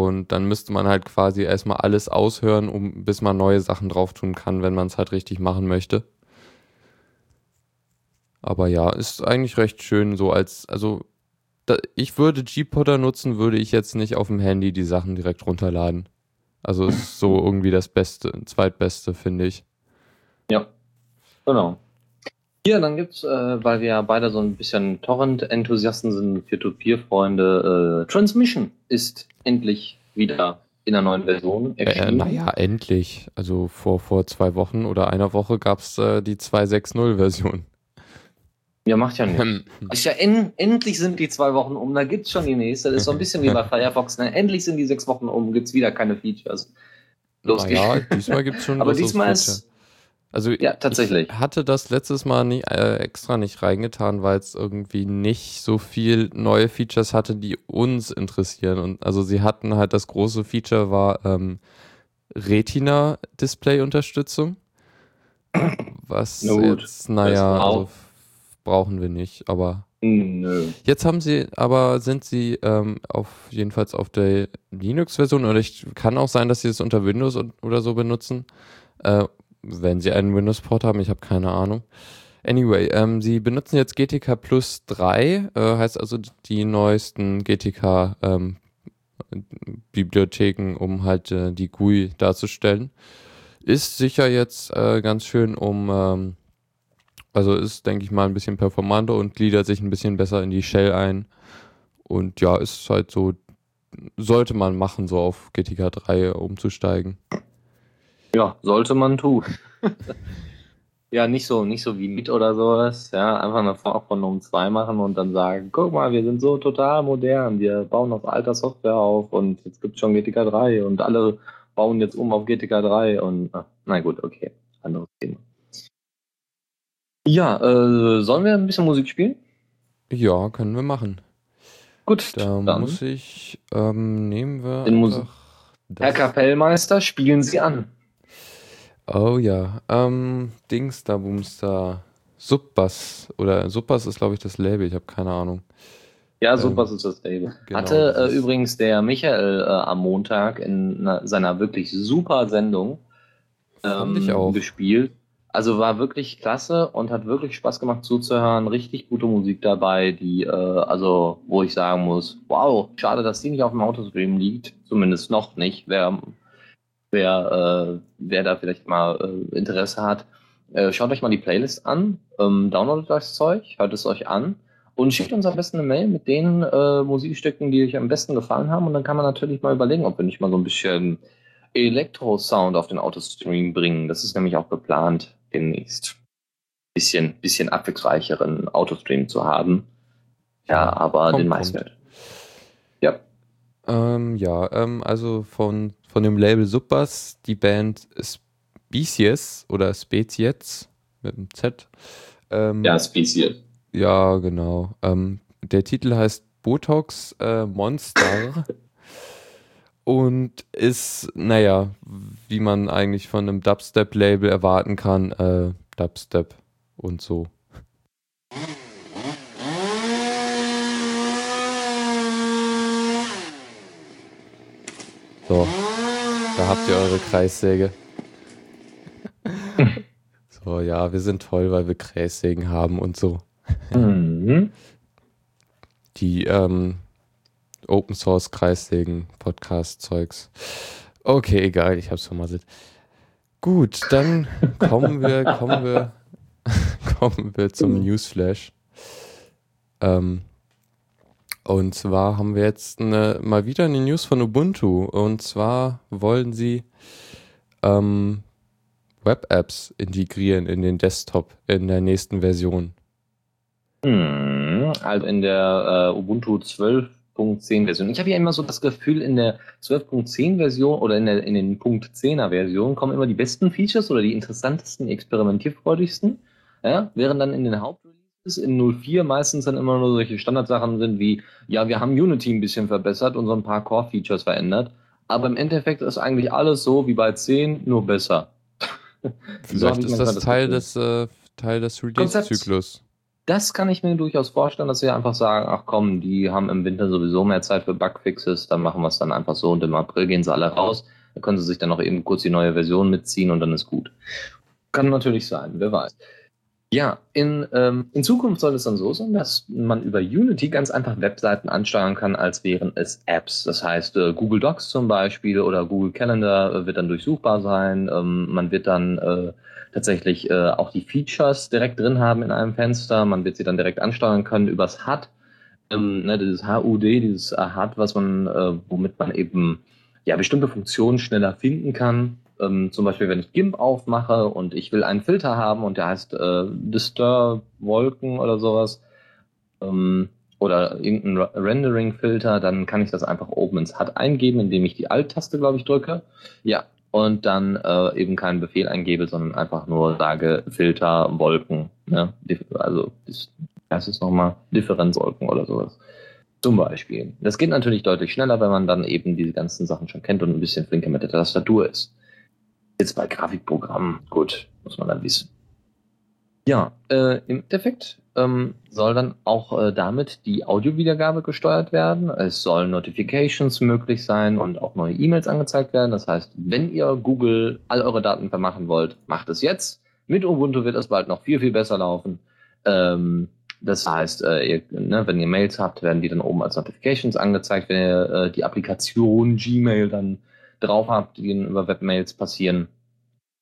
Und dann müsste man halt quasi erstmal alles aushören, um, bis man neue Sachen drauf tun kann, wenn man es halt richtig machen möchte. Aber ja, ist eigentlich recht schön so als, also da, ich würde G-Podder nutzen, würde ich jetzt nicht auf dem Handy die Sachen direkt runterladen. Also ist so irgendwie das Beste, zweitbeste, finde ich. Ja, genau. Ja, dann gibt's, äh, weil wir ja beide so ein bisschen Torrent-Enthusiasten sind, Peer-to-Peer-Freunde, äh, Transmission ist endlich wieder in einer neuen Version Äh, erschienen. naja, endlich. Also vor, vor zwei Wochen oder einer Woche gab es äh, die 2.6.0-Version. Ja, macht ja nichts. Ist ja en endlich sind die zwei Wochen um, da gibt's schon die nächste. Das ist so ein bisschen wie bei Firefox. Ne? Endlich sind die sechs Wochen um, gibt's wieder keine Features. Los naja, geht's. diesmal gibt es schon Aber diesmal Feature. ist Also ja tatsächlich. Ich hatte das letztes Mal nie, äh, extra nicht reingetan, weil es irgendwie nicht so viel neue Features hatte, die uns interessieren. Und also sie hatten halt das große Feature war ähm, Retina-Display-Unterstützung. Was Na gut, jetzt, naja, also brauchen wir nicht, aber Hm, Nö. Jetzt haben sie, aber sind sie ähm, auf jedenfalls auf der Linux-Version oder ich kann auch sein, dass sie es unter Windows oder so benutzen, äh, wenn sie einen Windows-Port haben. Ich habe keine Ahnung. Anyway, ähm, sie benutzen jetzt GTK Plus 3, äh, heißt also die neuesten GTK ähm, Bibliotheken, um halt äh, die GUI darzustellen. Ist sicher jetzt äh, ganz schön, um ähm, also ist, denke ich mal, ein bisschen performanter und gliedert sich ein bisschen besser in die Shell ein. Und ja, ist halt so, sollte man machen, so auf GTK 3 umzusteigen. Ja, sollte man tun. ja, nicht so, nicht so wie Meet oder sowas. Ja, einfach eine Vorabrundung 2 machen und dann sagen, guck mal, wir sind so total modern. Wir bauen auf alter Software auf und jetzt gibt's schon GTK 3 und alle bauen jetzt um auf GTK 3 und ah, na gut, okay. Anderes Thema. Ja, äh, sollen wir ein bisschen Musik spielen? Ja, können wir machen. Gut, Da dann. muss ich, ähm, nehmen wir Den Musik- Herr. Kapellmeister, spielen Sie an. Oh ja, ähm, Dings da, Boomster, Subbass oder Subbass ist glaube ich das Label, ich habe keine Ahnung. Ja, Ähm, was ist das Label. genau, Hatte äh, übrigens der Michael äh, am Montag in einer, seiner wirklich super Sendung auch. gespielt. Also war wirklich klasse und hat wirklich Spaß gemacht zuzuhören. Richtig gute Musik dabei, die, äh, also wo ich sagen muss, wow, schade, dass die nicht auf dem Autostream liegt. Zumindest noch nicht. Wer, wer, äh, wer da vielleicht mal äh, Interesse hat, äh, schaut euch mal die Playlist an, ähm, downloadet das Zeug, hört es euch an und schickt uns am besten eine Mail mit den äh, Musikstücken, die euch am besten gefallen haben. Und dann kann man natürlich mal überlegen, ob wir nicht mal so ein bisschen Elektro-Sound auf den Autostream bringen. Das ist nämlich auch geplant demnächst. Bisschen, bisschen abwechslungsreicheren Autostream zu haben. Ja, aber kommt, den meisten. Ja. Ähm, ja, ähm, also von, von dem Label Subbass, die Band Species oder Spezies mit dem Z. Ähm, Ja, Spezies. Ja, genau. Ähm, der Titel heißt Botox äh, Monster und ist, naja, wie man eigentlich von einem Dubstep-Label erwarten kann, äh, Dubstep und so. So, da habt ihr eure Kreissäge. So, ja, wir sind toll, weil wir Kreissägen haben und so. Mhm. die ähm, Open Source Kreissägen Podcast Zeugs. Okay, egal, ich hab's vermasselt. Gut, dann kommen wir, kommen wir, kommen wir zum Newsflash. Ähm, und zwar haben wir jetzt eine, mal wieder eine News von Ubuntu. Und zwar wollen sie ähm, Web-Apps integrieren in den Desktop in der nächsten Version. Mhm. Also in der äh, Ubuntu 12.10 Version. Ich habe ja immer so das Gefühl, in der 12.10 Version oder in, der, in den Punkt 10er Version kommen immer die besten Features oder die interessantesten, experimentierfreudigsten. Ja? Während dann in den Hauptreleases in 04 meistens dann immer nur solche Standardsachen sind wie, ja, wir haben Unity ein bisschen verbessert und so ein paar Core-Features verändert. Aber im Endeffekt ist eigentlich alles so wie bei 10, nur besser. So Vielleicht ich ist das das Teil des, äh, Teil des. Release-Zyklus. Das kann ich mir durchaus vorstellen, dass wir einfach sagen, ach komm, die haben im Winter sowieso mehr Zeit für Bugfixes, dann machen wir es dann einfach so und im April gehen sie alle raus. Dann können sie sich dann noch eben kurz die neue Version mitziehen und dann ist gut. Kann natürlich sein, wer weiß. Ja, in, ähm, in Zukunft soll es dann so sein, dass man über Unity ganz einfach Webseiten ansteuern kann, als wären es Apps. Das heißt, äh, Google Docs zum Beispiel oder Google Calendar äh, wird dann durchsuchbar sein. Ähm, man wird dann äh, tatsächlich äh, auch die Features direkt drin haben in einem Fenster. Man wird sie dann direkt ansteuern können übers HUD. Ähm, ne, dieses HUD, dieses HUD, was man, äh, womit man eben ja bestimmte Funktionen schneller finden kann ähm, zum Beispiel, wenn ich GIMP aufmache und ich will einen Filter haben und der heißt äh, Disturb Wolken oder sowas ähm, oder irgendein Rendering-Filter, dann kann ich das einfach oben ins HUD eingeben, indem ich die Alt-Taste, glaube ich, drücke. Ja, und dann äh, eben keinen Befehl eingebe, sondern einfach nur sage Filter Wolken. Ne? Also, das es nochmal Differenzwolken oder sowas. Zum Beispiel. Das geht natürlich deutlich schneller, wenn man dann eben diese ganzen Sachen schon kennt und ein bisschen flinker mit der Tastatur ist. Jetzt bei Grafikprogrammen, gut, muss man dann wissen. Ja, äh, im Endeffekt ähm, soll dann auch äh, damit die Audiowiedergabe gesteuert werden. Es sollen Notifications möglich sein und auch neue E-Mails angezeigt werden. Das heißt, wenn ihr Google all eure Daten vermachen wollt, macht es jetzt. Mit Ubuntu wird es bald noch viel, viel besser laufen. Ähm, das heißt, äh, ihr, ne, wenn ihr Mails habt, werden die dann oben als Notifications angezeigt. Wenn ihr äh, die Applikation Gmail dann drauf habt, die dann über Webmails passieren,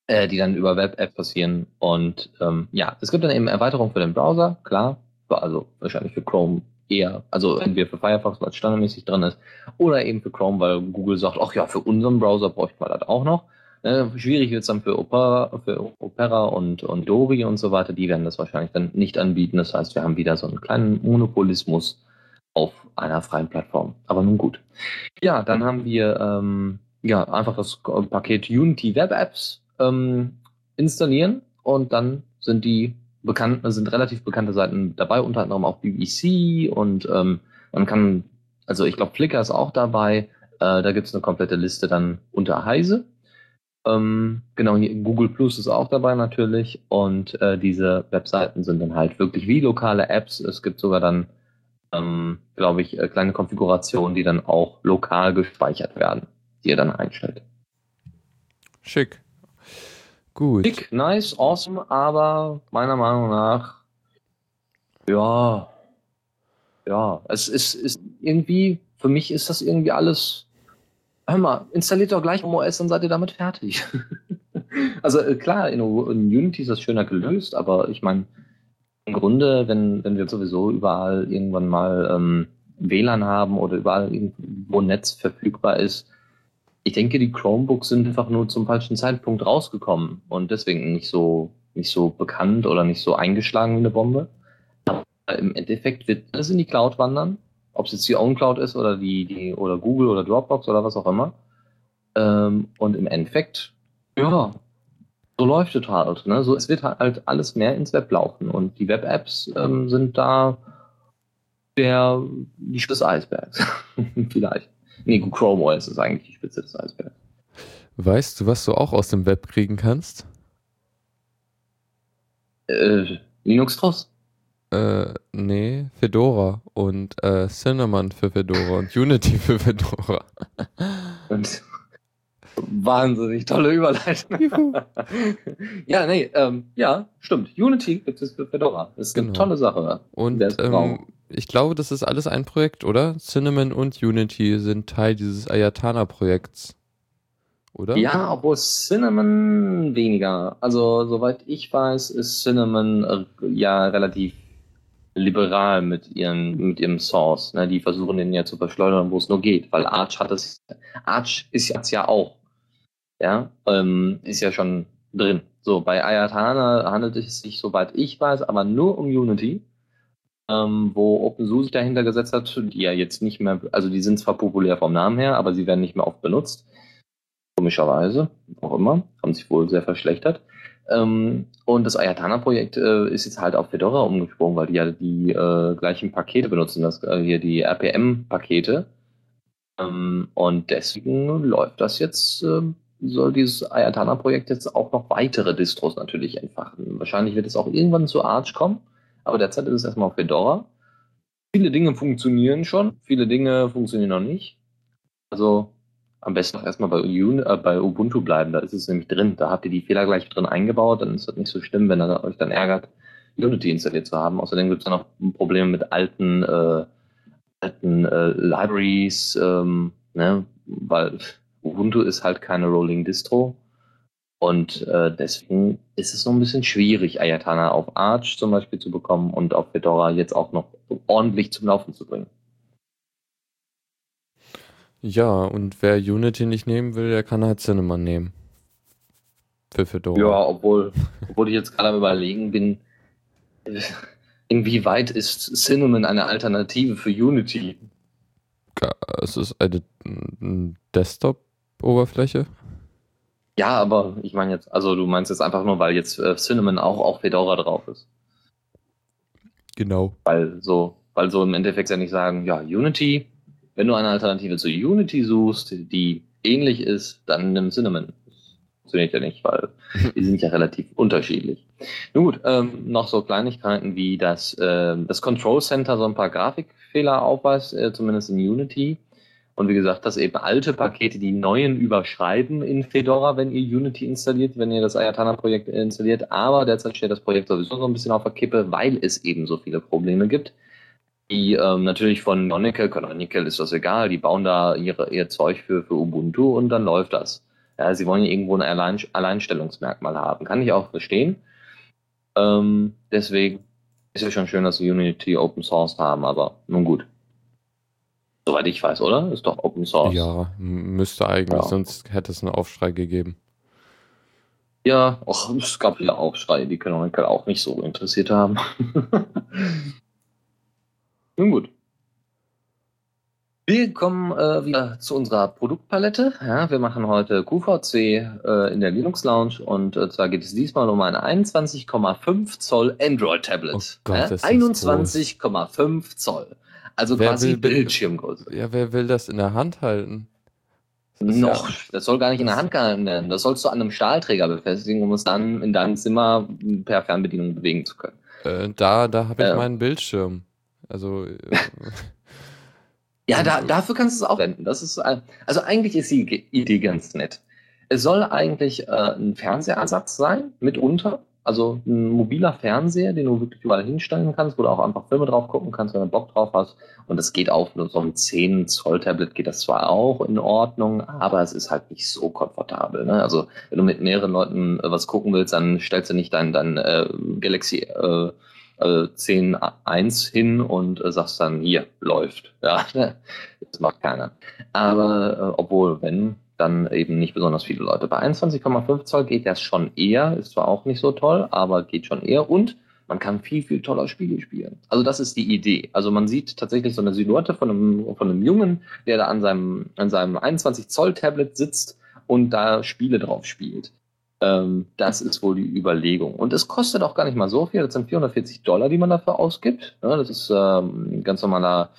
äh, die dann über Web-App passieren. Und ähm, ja, es gibt dann eben Erweiterungen für den Browser, klar, also wahrscheinlich für Chrome eher, also entweder für Firefox, weil es standardmäßig drin ist, oder eben für Chrome, weil Google sagt, ach ja, für unseren Browser bräuchte man das auch noch. Äh, schwierig wird es dann für Opera, für Opera und, und Dori und so weiter, die werden das wahrscheinlich dann nicht anbieten. Das heißt, wir haben wieder so einen kleinen Monopolismus auf einer freien Plattform. Aber nun gut. Ja, dann haben wir ähm, ja, einfach das Paket Unity Web Apps ähm, installieren und dann sind die bekannten, sind relativ bekannte Seiten dabei, unter anderem auch BBC und ähm, man kann, also ich glaube Flickr ist auch dabei, äh, da gibt es eine komplette Liste dann unter Heise. Ähm, genau, hier Google Plus ist auch dabei natürlich und äh, diese Webseiten sind dann halt wirklich wie lokale Apps. Es gibt sogar dann, ähm, glaube ich, äh, kleine Konfigurationen, die dann auch lokal gespeichert werden die ihr dann einstellt. Schick. Gut. Schick, nice, awesome, aber meiner Meinung nach, ja, ja, es ist, ist irgendwie, für mich ist das irgendwie alles, hör mal, installiert doch gleich OS, dann seid ihr damit fertig. also äh, klar, in, in, Unity ist das schöner gelöst, aber ich meine, im Grunde, wenn, wenn wir sowieso überall irgendwann mal ähm, WLAN haben oder überall irgendwo Netz verfügbar ist, ich denke, die Chromebooks sind einfach nur zum falschen Zeitpunkt rausgekommen und deswegen nicht so, nicht so bekannt oder nicht so eingeschlagen wie eine Bombe. Aber im Endeffekt wird alles in die Cloud wandern, ob es jetzt die OwnCloud ist oder die, die, oder Google oder Dropbox oder was auch immer. Ähm, und im Endeffekt, ja, so läuft es halt. Ne? So, es wird halt alles mehr ins Web laufen und die Web-Apps ähm, sind da der, die des Eisbergs. Vielleicht. Nee, Chrome OS ist eigentlich die Spitze des Eisbergs. Weißt du, was du auch aus dem Web kriegen kannst? Äh, Linux Tross. Äh, nee, Fedora und äh, Cinnamon für Fedora und Unity für Fedora. und wahnsinnig tolle Überleitung. ja, nee, ähm, ja, stimmt. Unity gibt es für Fedora. Das ist genau. eine tolle Sache. Und ähm, ich glaube, das ist alles ein Projekt, oder? Cinnamon und Unity sind Teil dieses Ayatana-Projekts. Oder? Ja, obwohl Cinnamon weniger. Also, soweit ich weiß, ist Cinnamon äh, ja relativ liberal mit ihren, mit ihrem Source. Ne? Die versuchen den ja zu verschleudern, wo es nur geht, weil Arch hat es, Arch ist jetzt ja auch, ja, ähm, ist ja schon drin. So, bei Ayatana handelt es sich, soweit ich weiß, aber nur um Unity ähm, wo OpenSUSE dahinter gesetzt hat, die ja jetzt nicht mehr, also die sind zwar populär vom Namen her, aber sie werden nicht mehr oft benutzt. Komischerweise, auch immer, haben sich wohl sehr verschlechtert. Ähm, und das Ayatana-Projekt äh, ist jetzt halt auf Fedora umgesprungen, weil die ja die äh, gleichen Pakete benutzen, das äh, hier die RPM-Pakete. Ähm, und deswegen läuft das jetzt, ähm, soll dieses Ayatana-Projekt jetzt auch noch weitere Distros natürlich entfachen. Wahrscheinlich wird es auch irgendwann zu Arch kommen. Aber derzeit ist es erstmal auf Fedora. Viele Dinge funktionieren schon, viele Dinge funktionieren noch nicht. Also am besten auch erstmal bei, äh, bei Ubuntu bleiben, da ist es nämlich drin. Da habt ihr die Fehler gleich drin eingebaut, dann ist das nicht so schlimm, wenn er euch dann ärgert. Unity installiert zu haben. Außerdem gibt es dann noch Probleme mit alten, äh, alten äh, Libraries, ähm, ne? weil Ubuntu ist halt keine Rolling Distro. Und äh, deswegen ist es so ein bisschen schwierig, Ayatana auf Arch zum Beispiel zu bekommen und auf Fedora jetzt auch noch ordentlich zum Laufen zu bringen. Ja, und wer Unity nicht nehmen will, der kann halt Cinnamon nehmen. Für Fedora. Ja, obwohl, obwohl ich jetzt gerade am überlegen bin, inwieweit ist Cinnamon eine Alternative für Unity? Es ist eine Desktop-Oberfläche. Ja, aber ich meine jetzt, also du meinst jetzt einfach nur, weil jetzt äh, Cinnamon auch auf Fedora drauf ist. Genau. Weil so, weil so im Endeffekt ja nicht sagen, ja, Unity, wenn du eine Alternative zu Unity suchst, die ähnlich ist, dann nimm Cinnamon. Das funktioniert ja nicht, weil die sind ja relativ unterschiedlich. Nun gut, ähm, noch so Kleinigkeiten wie, dass äh, das Control Center so ein paar Grafikfehler aufweist, äh, zumindest in Unity. Und wie gesagt, dass eben alte Pakete die neuen überschreiben in Fedora, wenn ihr Unity installiert, wenn ihr das Ayatana-Projekt installiert. Aber derzeit steht das Projekt sowieso so ein bisschen auf der Kippe, weil es eben so viele Probleme gibt. Die ähm, natürlich von Canonical, Canonical ist das egal, die bauen da ihre, ihr Zeug für, für Ubuntu und dann läuft das. Ja, sie wollen ja irgendwo ein Allein, Alleinstellungsmerkmal haben. Kann ich auch verstehen. Ähm, deswegen ist es schon schön, dass sie Unity Open Source haben, aber nun gut. Soweit ich weiß, oder? Ist doch Open Source. Ja, müsste eigentlich, ja. sonst hätte es einen Aufschrei gegeben. Ja, och, es gab ja Aufschrei, die Canonical auch nicht so interessiert haben. Nun gut. Wir kommen äh, wieder zu unserer Produktpalette. Ja, wir machen heute QVC äh, in der Linux Lounge und äh, zwar geht es diesmal um ein 21,5 Zoll Android Tablet. Oh Gott, ja? 21,5 Zoll. Also wer quasi will, Bildschirmgröße. Ja, wer will das in der Hand halten? Das Noch, ja, das soll gar nicht in der Hand gehalten werden. Das sollst du an einem Stahlträger befestigen, um es dann in deinem Zimmer per Fernbedienung bewegen zu können. Äh, da da habe ich äh, meinen Bildschirm. Also. Äh, ja, da, dafür kannst du es auch wenden. Das ist, also eigentlich ist die Idee ganz nett. Es soll eigentlich äh, ein Fernsehersatz sein, mitunter. Also ein mobiler Fernseher, den du wirklich überall hinstellen kannst, wo du auch einfach Filme drauf gucken kannst, wenn du Bock drauf hast. Und das geht auf so einem 10 Zoll Tablet geht das zwar auch in Ordnung, aber es ist halt nicht so komfortabel. Ne? Also wenn du mit mehreren Leuten äh, was gucken willst, dann stellst du nicht dein, dein äh, Galaxy äh, äh, 10.1 hin und äh, sagst dann, hier, läuft. Ja, das macht keiner. Aber äh, obwohl, wenn, dann eben nicht besonders viele Leute. Bei 21,5 Zoll geht das schon eher, ist zwar auch nicht so toll, aber geht schon eher und man kann viel, viel toller Spiele spielen. Also das ist die Idee. Also man sieht tatsächlich so eine Silhouette von einem, von einem Jungen, der da an seinem, an seinem 21 Zoll Tablet sitzt und da Spiele drauf spielt. Ähm, das ist wohl die Überlegung. Und es kostet auch gar nicht mal so viel. Das sind 440 Dollar, die man dafür ausgibt. Ja, das ist ähm, ein ganz normaler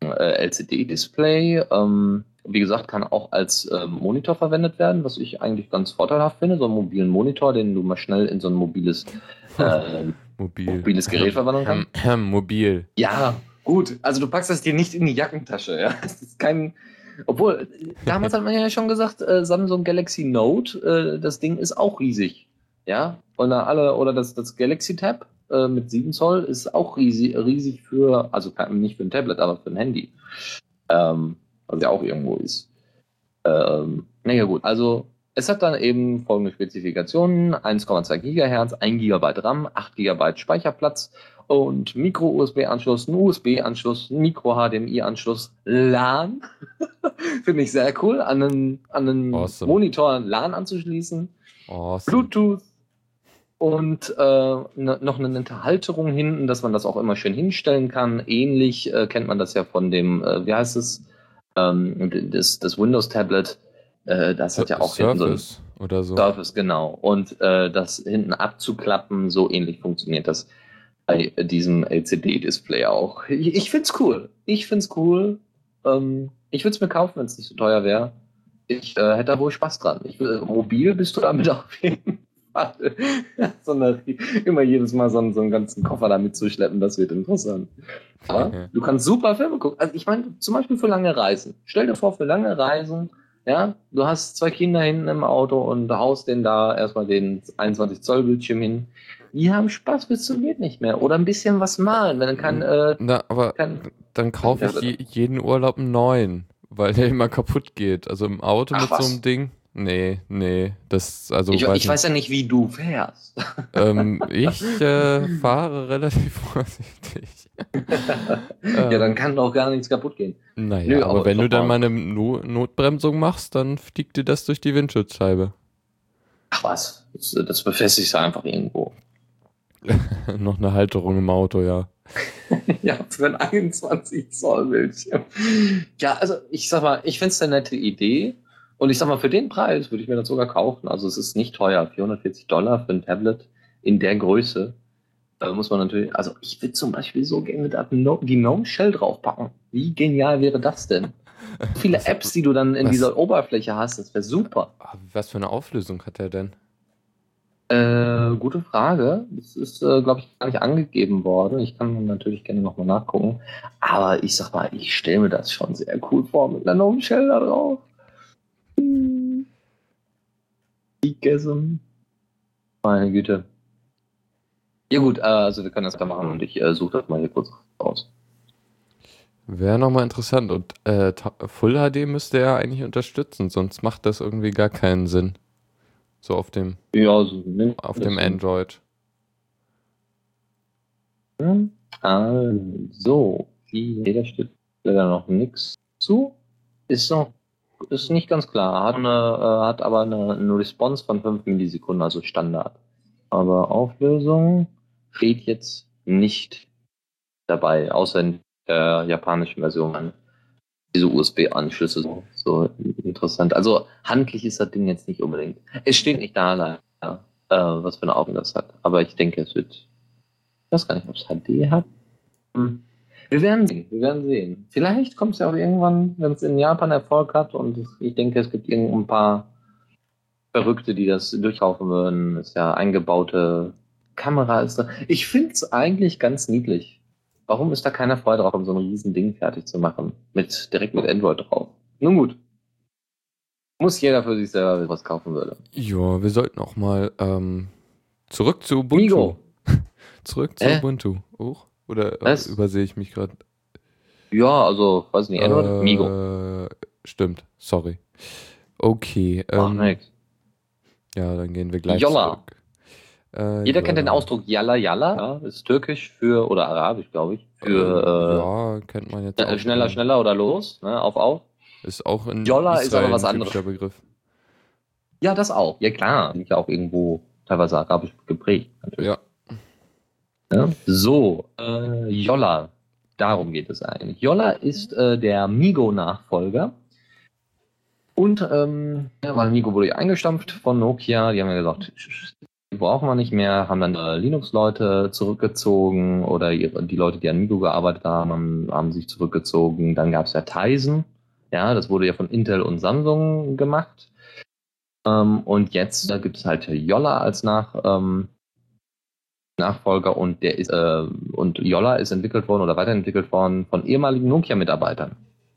äh, LCD-Display. Ähm, wie gesagt, kann auch als äh, Monitor verwendet werden, was ich eigentlich ganz vorteilhaft finde. So einen mobilen Monitor, den du mal schnell in so ein mobiles, äh, Mobil. mobiles Gerät verwandeln kannst. Mobil. Ja, gut. Also du packst das dir nicht in die Jackentasche. Ja? Das ist kein. Obwohl, damals hat man ja schon gesagt, äh, Samsung Galaxy Note, äh, das Ding ist auch riesig. Ja, oder alle, oder das, das Galaxy Tab äh, mit 7 Zoll ist auch riesig, riesig für, also nicht für ein Tablet, aber für ein Handy. Ähm, was ja auch irgendwo ist. Ähm, naja gut, also es hat dann eben folgende Spezifikationen: 1,2 GHz, 1 GB RAM, 8 GB Speicherplatz und Micro-USB-Anschluss, ein USB-Anschluss, Micro-HDMI-Anschluss, LAN. Finde ich sehr cool, an einen, an einen awesome. Monitor LAN anzuschließen. Awesome. Bluetooth und äh, ne, noch eine nette Halterung hinten, dass man das auch immer schön hinstellen kann. Ähnlich äh, kennt man das ja von dem, äh, wie heißt es, ähm, das, das Windows-Tablet, äh, das hat ja auch Surface hinten so ein oder so. Surface, genau. Und äh, das hinten abzuklappen, so ähnlich funktioniert das bei diesem LCD-Display auch. Ich, ich finde es cool. Ich finde es cool. Ähm, ich würde es mir kaufen, wenn es nicht so teuer wäre. Ich äh, hätte da wohl Spaß dran. Ich, mobil bist du damit auf jeden Fall. Sondern immer jedes Mal so einen, so einen ganzen Koffer damit zu schleppen, das wird interessant. Aber okay. du kannst super Filme gucken. Also ich meine, zum Beispiel für lange Reisen. Stell dir vor, für lange Reisen, ja, du hast zwei Kinder hinten im Auto und haust den da erstmal den 21 Zoll Bildschirm hin. die haben Spaß bis zum geht nicht mehr. Oder ein bisschen was malen, wenn dann kann. Äh, Na, aber kann dann kaufe ich Ja, je, jeden Urlaub einen neuen, weil der immer kaputt geht. Also im Auto Ach, mit so was? einem Ding. Nee, nee, das, also ich, weiß ich weiß ja nicht, wie du fährst. Ähm, ich äh, fahre relativ vorsichtig. ja, dann kann doch gar nichts kaputt gehen. Naja, Nö, aber, aber wenn du dann mal- mal eine no Notbremsung machst, dann fliegt dir das durch die Windschutzscheibe. Ach was, das, das befestigst du einfach irgendwo. Noch eine Halterung im Auto, ja. ja, für ein 21 Zoll Bildschirm. Ja, also ich sag mal, ich finde es eine nette Idee. Und ich sag mal, für den Preis würde ich mir das sogar kaufen. Also es ist nicht teuer. 440 Dollar für ein Tablet in der Größe. Da muss man natürlich, also ich würde zum Beispiel so gerne No- die Gnome Shell draufpacken. Wie genial wäre das denn? So viele Was- Apps, die du dann in was- dieser Oberfläche hast, das wäre super. Ah, Was für eine Auflösung hat der denn? Äh, gute Frage. Das ist, äh, glaube ich, gar nicht angegeben worden. Ich kann natürlich gerne nochmal nachgucken. Aber ich sag mal, ich stelle mir das schon sehr cool vor mit einer Gnome Shell da drauf. Hm. Gegessen. Meine Güte. Ja gut, äh, also wir können das da machen und ich äh, suche das mal hier kurz raus. Wäre nochmal interessant. Und äh, Full HD müsste er eigentlich unterstützen, sonst macht das irgendwie gar keinen Sinn. So auf dem, Ja, so, nimm auf dem. Android. Also, hier steht leider noch nichts zu. Ist noch, ist nicht ganz klar. Hat, eine, äh, hat aber eine, eine Response von 5 Millisekunden, also Standard. Aber Auflösung steht jetzt nicht dabei, außer in der japanischen Version. Diese USB-Anschlüsse so, so interessant. Also handlich ist das Ding jetzt nicht unbedingt. Es steht nicht da leider, äh, was für eine Augen das hat. Aber ich denke, es wird. Ich weiß gar nicht, ob es HD hat. Hm. Wir werden sehen, wir werden sehen. Vielleicht kommt es ja auch irgendwann, wenn es in Japan Erfolg hat und ich denke, es gibt irgendein paar Verrückte, die das durchkaufen würden. Ist ja eingebaute Kamera ist da. Ich finde es eigentlich ganz niedlich. Warum ist da keiner Freude drauf, um so ein riesen Ding fertig zu machen? Mit, direkt mit Android drauf. Nun gut. Muss jeder für sich selber was kaufen würde. Ja, wir sollten auch mal ähm, zurück zu Ubuntu. Migo. zurück zu Hä? Ubuntu. Hoch? Oder äh, Was? übersehe ich mich gerade? Ja, also, weiß nicht, Migo. Äh, stimmt, sorry. Okay, Ach, ähm, nix. ja, dann gehen wir gleich Jolla. zurück. Äh, Jeder kennt den. Ausdruck Yalla Yalla, ja, ist türkisch für, oder arabisch, glaube ich, Äh, für ja, kennt man jetzt äh, schneller, schneller oder los, ne, auf, auf. Ist auch in Jolla ist aber was ein anderes. Begriff. Ja, das auch. Ja, klar, liegt ja auch irgendwo teilweise arabisch geprägt. Natürlich. Ja. Ja. So, äh, Jolla, darum geht es eigentlich. Jolla ist äh, der Migo-Nachfolger. Und, ähm, ja, weil Migo wurde ja eingestampft von Nokia, die haben ja gesagt, die brauchen wir nicht mehr, haben dann äh, Linux-Leute zurückgezogen oder ihre, die Leute, die an Migo gearbeitet haben, haben, haben sich zurückgezogen. Dann gab es ja Tizen, ja, das wurde ja von Intel und Samsung gemacht. Ähm, und jetzt gibt es halt Jolla als Nach, ähm, Nachfolger und der ist äh, und Jolla ist entwickelt worden oder weiterentwickelt worden von ehemaligen Nokia-Mitarbeitern.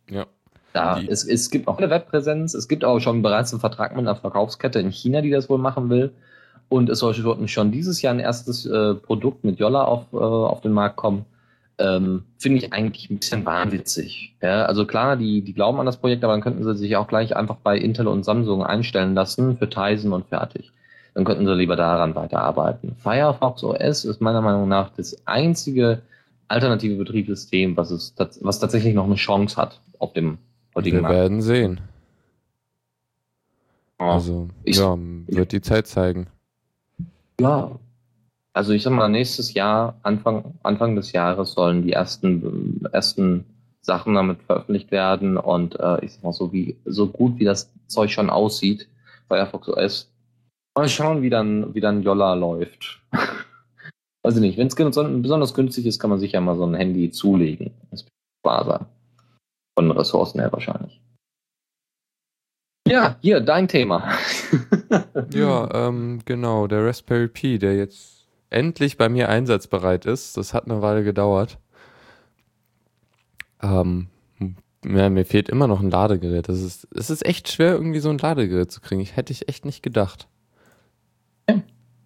Ja. Da, es, es gibt auch eine Webpräsenz, es gibt auch schon bereits einen Vertrag mit einer Verkaufskette in China, die das wohl machen will. Und es soll schon dieses Jahr ein erstes äh, Produkt mit Jolla auf, äh, auf den Markt kommen. Ähm, Finde ich eigentlich ein bisschen wahnwitzig. Ja, also klar, die, die glauben an das Projekt, aber dann könnten sie sich auch gleich einfach bei Intel und Samsung einstellen lassen für Tizen und fertig. Dann könnten sie lieber daran weiterarbeiten. Firefox OS ist meiner Meinung nach das einzige alternative Betriebssystem, was es was tatsächlich noch eine Chance hat auf dem heutigen Wir Markt. werden sehen. Ja. Also, Ich- ja, wird die Zeit zeigen. Ja. Also ich sag mal, nächstes Jahr, Anfang, Anfang des Jahres sollen die ersten, ersten Sachen damit veröffentlicht werden und äh, ich sag mal, so wie so gut wie das Zeug schon aussieht, Firefox OS, mal schauen, wie dann, wie dann Jolla läuft. Weiß ich nicht, wenn es besonders günstig ist, kann man sich ja mal so ein Handy zulegen. Das wahr sein. Von Ressourcen her wahrscheinlich. Ja, hier, dein Thema. Ja, ähm, genau, der Raspberry Pi, der jetzt endlich bei mir einsatzbereit ist. Das hat eine Weile gedauert. Ähm, ja, mir fehlt immer noch ein Ladegerät. Das ist, es ist echt schwer, irgendwie so ein Ladegerät zu kriegen. Ich hätte ich echt nicht gedacht. Ja.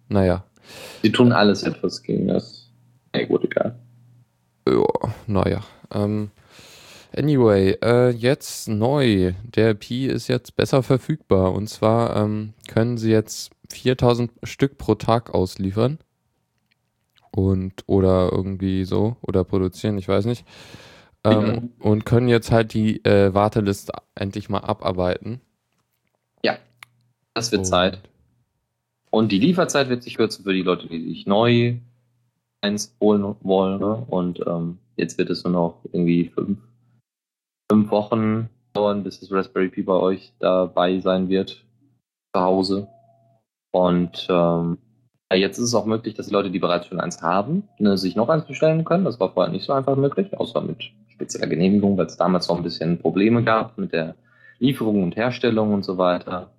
Naja. Sie tun alles etwas gegen das. Nee, gut, egal. Ja, naja. Ähm, anyway, äh, jetzt neu. Der Pi ist jetzt besser verfügbar. Und zwar ähm, können sie jetzt 4000 Stück pro Tag ausliefern. Und oder irgendwie so. Oder produzieren, ich weiß nicht. Ähm, ja. Und können jetzt halt die äh, Warteliste endlich mal abarbeiten. Ja, das wird und. Zeit. Und die Lieferzeit wird sich kürzen für die Leute, die sich neu eins holen wollen. Ne? Und ähm, jetzt wird es nur noch irgendwie fünf, fünf Wochen dauern, bis das Raspberry Pi bei euch dabei sein wird zu Hause. Und ähm, jetzt ist es auch möglich, dass die Leute, die bereits schon eins haben, ne, sich noch eins bestellen können. Das war vorher nicht so einfach möglich, außer mit spezieller Genehmigung, weil es damals noch ein bisschen Probleme gab mit der Lieferung und Herstellung und so weiter.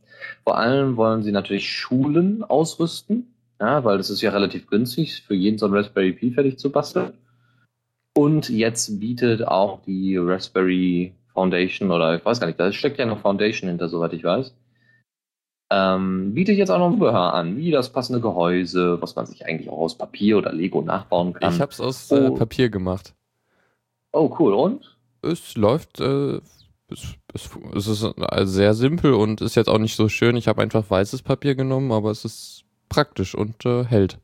Vor allem wollen sie natürlich Schulen ausrüsten, ja, weil das ist ja relativ günstig, für jeden so ein Raspberry Pi fertig zu basteln. Und jetzt bietet auch die Raspberry Foundation oder ich weiß gar nicht, da steckt ja noch Foundation hinter, soweit ich weiß. Ähm, bietet jetzt auch noch Zubehör an, wie das passende Gehäuse, was man sich eigentlich auch aus Papier oder Lego nachbauen kann. Ich habe es aus äh, oh. Papier gemacht. Oh, cool. Und? Es läuft, äh, es, es, es, ist sehr simpel und ist jetzt auch nicht so schön. Ich habe einfach weißes Papier genommen, aber es ist praktisch und äh, hält.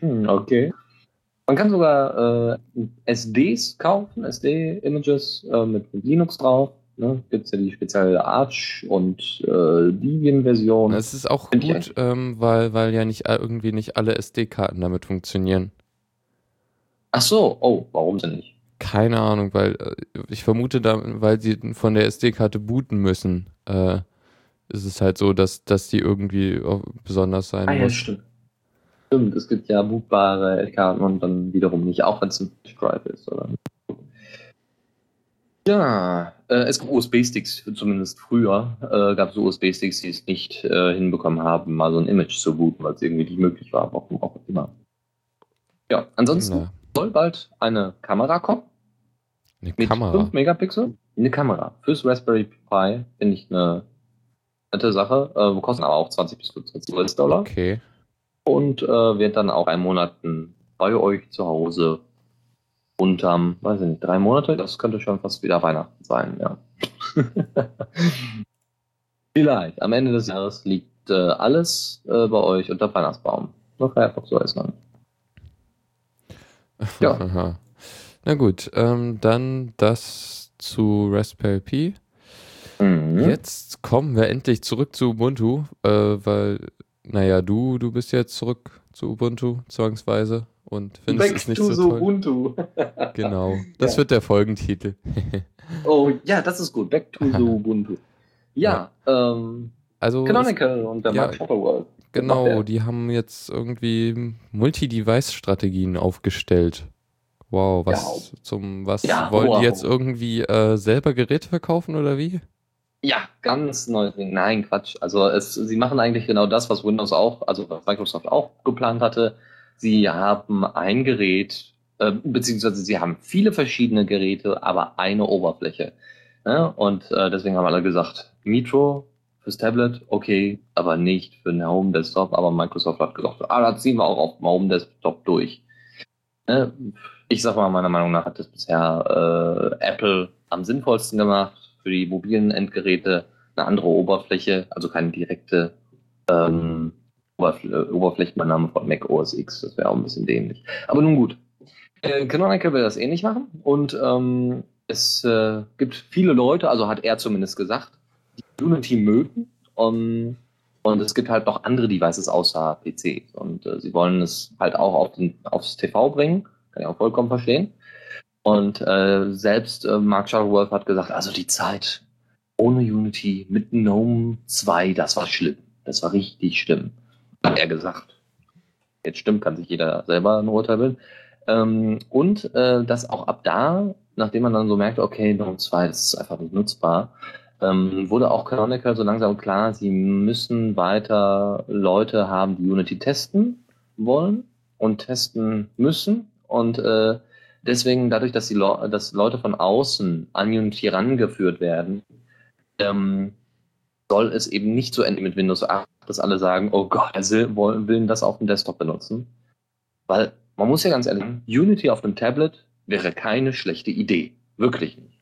Hm, okay. Man kann sogar äh, SDs kaufen, SD-Images äh, mit, mit, Linux drauf. Ne? Gibt es ja die spezielle Arch und äh, Debian-Version. Es ist auch Find gut, ähm, weil, weil ja nicht irgendwie nicht alle SD-Karten damit funktionieren. Ach so, oh, warum denn nicht? Keine Ahnung, weil äh, ich vermute, da, weil sie von der SD-Karte booten müssen, äh, ist es halt so, dass, dass die irgendwie besonders sein ah, muss. Ja, stimmt. Stimmt, es gibt ja bootbare Karten und dann wiederum nicht, auch wenn es ein Drive ist, oder? Ja, äh, es gibt USB-Sticks, zumindest früher äh, gab es USB-Sticks, die es nicht äh, hinbekommen haben, mal so ein Image zu booten, weil es irgendwie nicht möglich war, warum auch immer. Ja, ansonsten ja. soll bald eine Kamera kommen. Eine mit Kamera? 5 Megapixel. Eine Kamera. Fürs Raspberry Pi finde ich eine nette Sache. Äh, kosten aber auch 20 bis 25 US-Dollar. Okay. Und äh, wird dann auch ein Monaten bei euch zu Hause unterm, weiß ich nicht, drei Monate. Das könnte schon fast wieder Weihnachten sein, ja. Vielleicht. Am Ende des Jahres liegt äh, alles äh, bei euch unter Weihnachtsbaum. Noch einfach so ist man. Ja. Na gut, ähm, dann das zu Raspberry Pi. Mhm. Jetzt kommen wir endlich zurück zu Ubuntu, äh, weil, naja, du, du bist jetzt zurück zu Ubuntu, zwangsweise, und findest Back es nicht so toll. Ubuntu. genau, das ja. wird der Folgentitel. oh, ja, das ist gut. Back to the Ubuntu. Ja, ja. Ähm, also, Canonical und der ja, Mark Shutterworld. Genau, die haben jetzt irgendwie Multi-Device-Strategien aufgestellt. Wow, was ja. zum was wollen wow. die jetzt irgendwie äh, selber Geräte verkaufen oder wie? Ja, ganz Ding. Nein, Quatsch. Also es, sie machen eigentlich genau das, was Windows auch, also was Microsoft auch geplant hatte. Sie haben ein Gerät, äh, beziehungsweise sie haben viele verschiedene Geräte, aber eine Oberfläche. Ne? Und äh, deswegen haben alle gesagt, Metro fürs Tablet, okay, aber nicht für einen Home Desktop. Aber Microsoft hat gesagt, ah, da ziehen wir auch auf dem Home Desktop durch. Ne? Ich sag mal, meiner Meinung nach hat das bisher äh, Apple am sinnvollsten gemacht für die mobilen Endgeräte eine andere Oberfläche, also keine direkte ähm, Oberfl Oberflächenbannahme von Mac OS X. Das wäre auch ein bisschen dämlich. Aber nun gut. Äh, Canonical will das ähnlich machen und ähm, es äh, gibt viele Leute, also hat er zumindest gesagt, die Unity mögen. Um, und es gibt halt noch andere Devices außer PC. Und äh, sie wollen es halt auch auf den, aufs TV bringen. Kann ich auch vollkommen verstehen. Und äh, selbst äh, Mark Shuttleworth hat gesagt, also die Zeit ohne Unity mit GNOME 2, das war schlimm. Das war richtig schlimm. Hat er gesagt. Jetzt stimmt, kann sich jeder selber ein Urteil bilden. Ähm, und äh, dass auch ab da, nachdem man dann so merkt, okay, GNOME 2, das ist einfach nicht nutzbar, ähm, wurde auch Canonical so langsam klar, sie müssen weiter Leute haben, die Unity testen wollen und testen müssen. Und äh, deswegen, dadurch, dass, die Le dass Leute von außen an Unity rangeführt werden, ähm, soll es eben nicht so enden mit Windows 8, dass alle sagen, oh Gott, er will das auf dem Desktop benutzen. Weil man muss ja ganz ehrlich sagen, Unity auf dem Tablet wäre keine schlechte Idee. Wirklich nicht.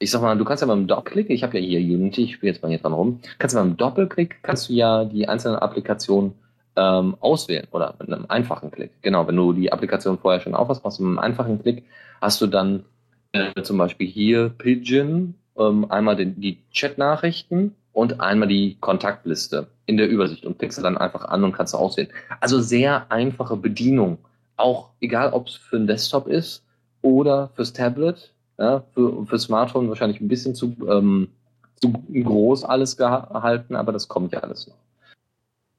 Ich sag mal, du kannst ja beim Doppelklick, ich habe ja hier Unity, ich spiele jetzt mal hier dran rum, kannst du beim Doppelklick, kannst du ja die einzelnen Applikationen ähm, auswählen oder mit einem einfachen Klick. Genau, wenn du die Applikation vorher schon auf hast, machst du mit einem einfachen Klick, hast du dann äh, zum Beispiel hier Pigeon, ähm, einmal den, die Chat-Nachrichten und einmal die Kontaktliste in der Übersicht und klickst du dann einfach an und kannst du auswählen. Also sehr einfache Bedienung. Auch egal, ob es für ein Desktop ist oder fürs Tablet, ja, für, für Smartphone wahrscheinlich ein bisschen zu, ähm, zu groß alles gehalten, aber das kommt ja alles noch.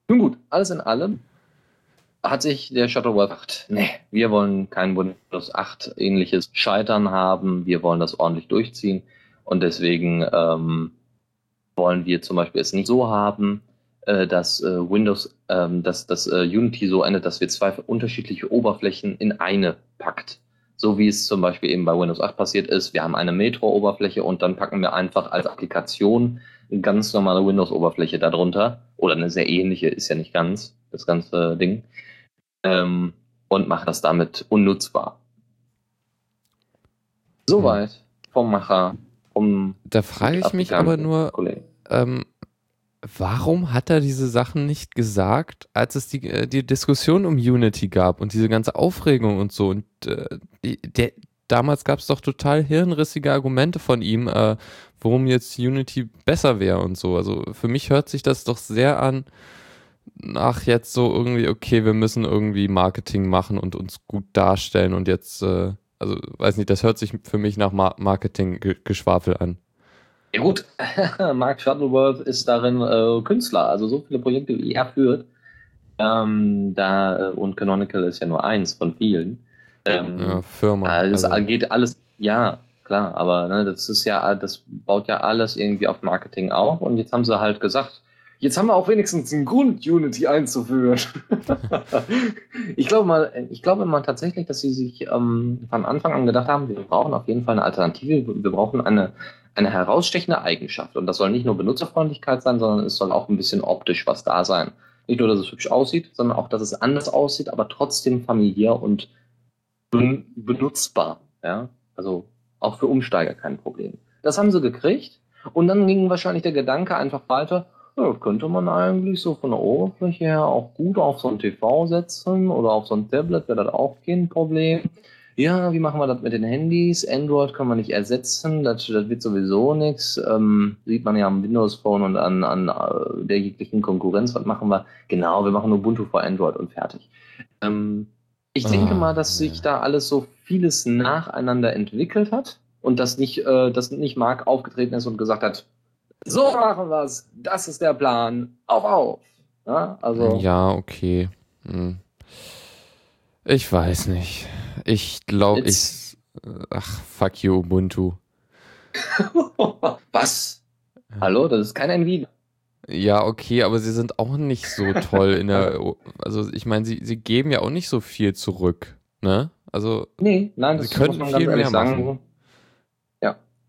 Nun gut, alles in allem hat sich der Shuttleworth gedacht, nee, wir wollen kein Windows 8 ähnliches Scheitern haben, wir wollen das ordentlich durchziehen und deswegen ähm, wollen wir zum Beispiel es nicht so haben, äh, dass äh, Windows, ähm, dass das äh, Unity so endet, dass wir zwei unterschiedliche Oberflächen in eine packt. So wie es zum Beispiel eben bei Windows 8 passiert ist. Wir haben eine Metro-Oberfläche und dann packen wir einfach als Applikation eine ganz normale Windows-Oberfläche darunter. Oder eine sehr ähnliche, ist ja nicht ganz, das ganze Ding. Ähm, und machen das damit unnutzbar. Soweit vom Macher. Vom da frage ich mich aber nur, ähm, warum hat er diese Sachen nicht gesagt, als es die, äh, die Diskussion um Unity gab und diese ganze Aufregung und so? Und äh, der, damals gab es doch total hirnrissige Argumente von ihm, äh, warum jetzt Unity besser wäre und so. Also für mich hört sich das doch sehr an nach jetzt so irgendwie, okay, wir müssen irgendwie Marketing machen und uns gut darstellen und jetzt, äh, also weiß nicht, das hört sich für mich nach Mar Marketing-Geschwafel an. Ja gut, Mark Shuttleworth ist darin äh, Künstler, also so viele Projekte, wie er führt. Ähm, da, äh, und Canonical ist ja nur eins von vielen. Ähm, ja, Firma. Das also. geht alles, ja, klar, aber ne, das ist ja, das baut ja alles irgendwie auf Marketing auf und jetzt haben sie halt gesagt, jetzt haben wir auch wenigstens einen Grund, Unity einzuführen. ich glaube mal, ich glaube mal tatsächlich, dass sie sich ähm, von Anfang an gedacht haben, wir brauchen auf jeden Fall eine Alternative, wir brauchen eine, eine herausstechende Eigenschaft. Und das soll nicht nur Benutzerfreundlichkeit sein, sondern es soll auch ein bisschen optisch was da sein. Nicht nur, dass es hübsch aussieht, sondern auch, dass es anders aussieht, aber trotzdem familiär und benutzbar. Ja? Also auch für Umsteiger kein Problem. Das haben sie gekriegt. Und dann ging wahrscheinlich der Gedanke einfach weiter, ja, könnte man eigentlich so von der Oberfläche her auch gut auf so ein TV setzen oder auf so ein Tablet wäre das auch kein Problem. Ja, wie machen wir das mit den Handys? Android kann man nicht ersetzen, das, das wird sowieso nichts. Ähm, sieht man ja am Windows Phone und an, an äh, der jeglichen Konkurrenz. Was machen wir? Genau, wir machen Ubuntu vor Android und fertig. Ähm, ich oh, denke mal, dass sich da alles so vieles nacheinander entwickelt hat und dass nicht, äh, dass nicht Mark aufgetreten ist und gesagt hat, so machen wir es. Das ist der Plan. Auf, auf. Ja, also. Ja, okay. Hm. Ich weiß nicht. Ich glaube, ich. Ach, fuck you, Ubuntu. Was? Hallo, das ist kein Nvidia. Ja, okay, aber sie sind auch nicht so toll in der. Also, ich meine, sie, sie geben ja auch nicht so viel zurück, ne? Also. Nee, nein, das sie können viel mehr sagen. Machen.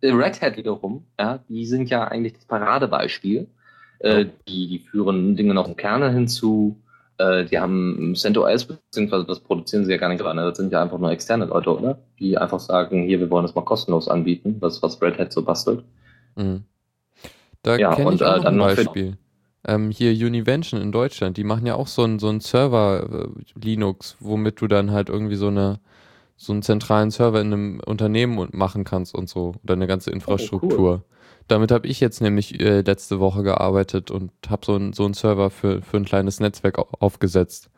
Red Hat wiederum, ja, die sind ja eigentlich das Paradebeispiel. Äh, die, die führen Dinge noch im Kernel hinzu. Äh, die haben CentOS, beziehungsweise das produzieren sie ja gar nicht dran. Ne? Das sind ja einfach nur externe Leute, oder? Die einfach sagen, hier, wir wollen das mal kostenlos anbieten, was, was Red Hat so bastelt. Mhm. Da ja, kenne ich auch äh, ein Beispiel. Ähm, hier Univention in Deutschland, die machen ja auch so einen so einen Server äh, Linux, womit du dann halt irgendwie so eine so einen zentralen Server in einem Unternehmen machen kannst und so oder eine ganze Infrastruktur. Oh, cool. Damit habe ich jetzt nämlich äh, letzte Woche gearbeitet und habe so, ein, so einen Server für, für ein kleines Netzwerk aufgesetzt.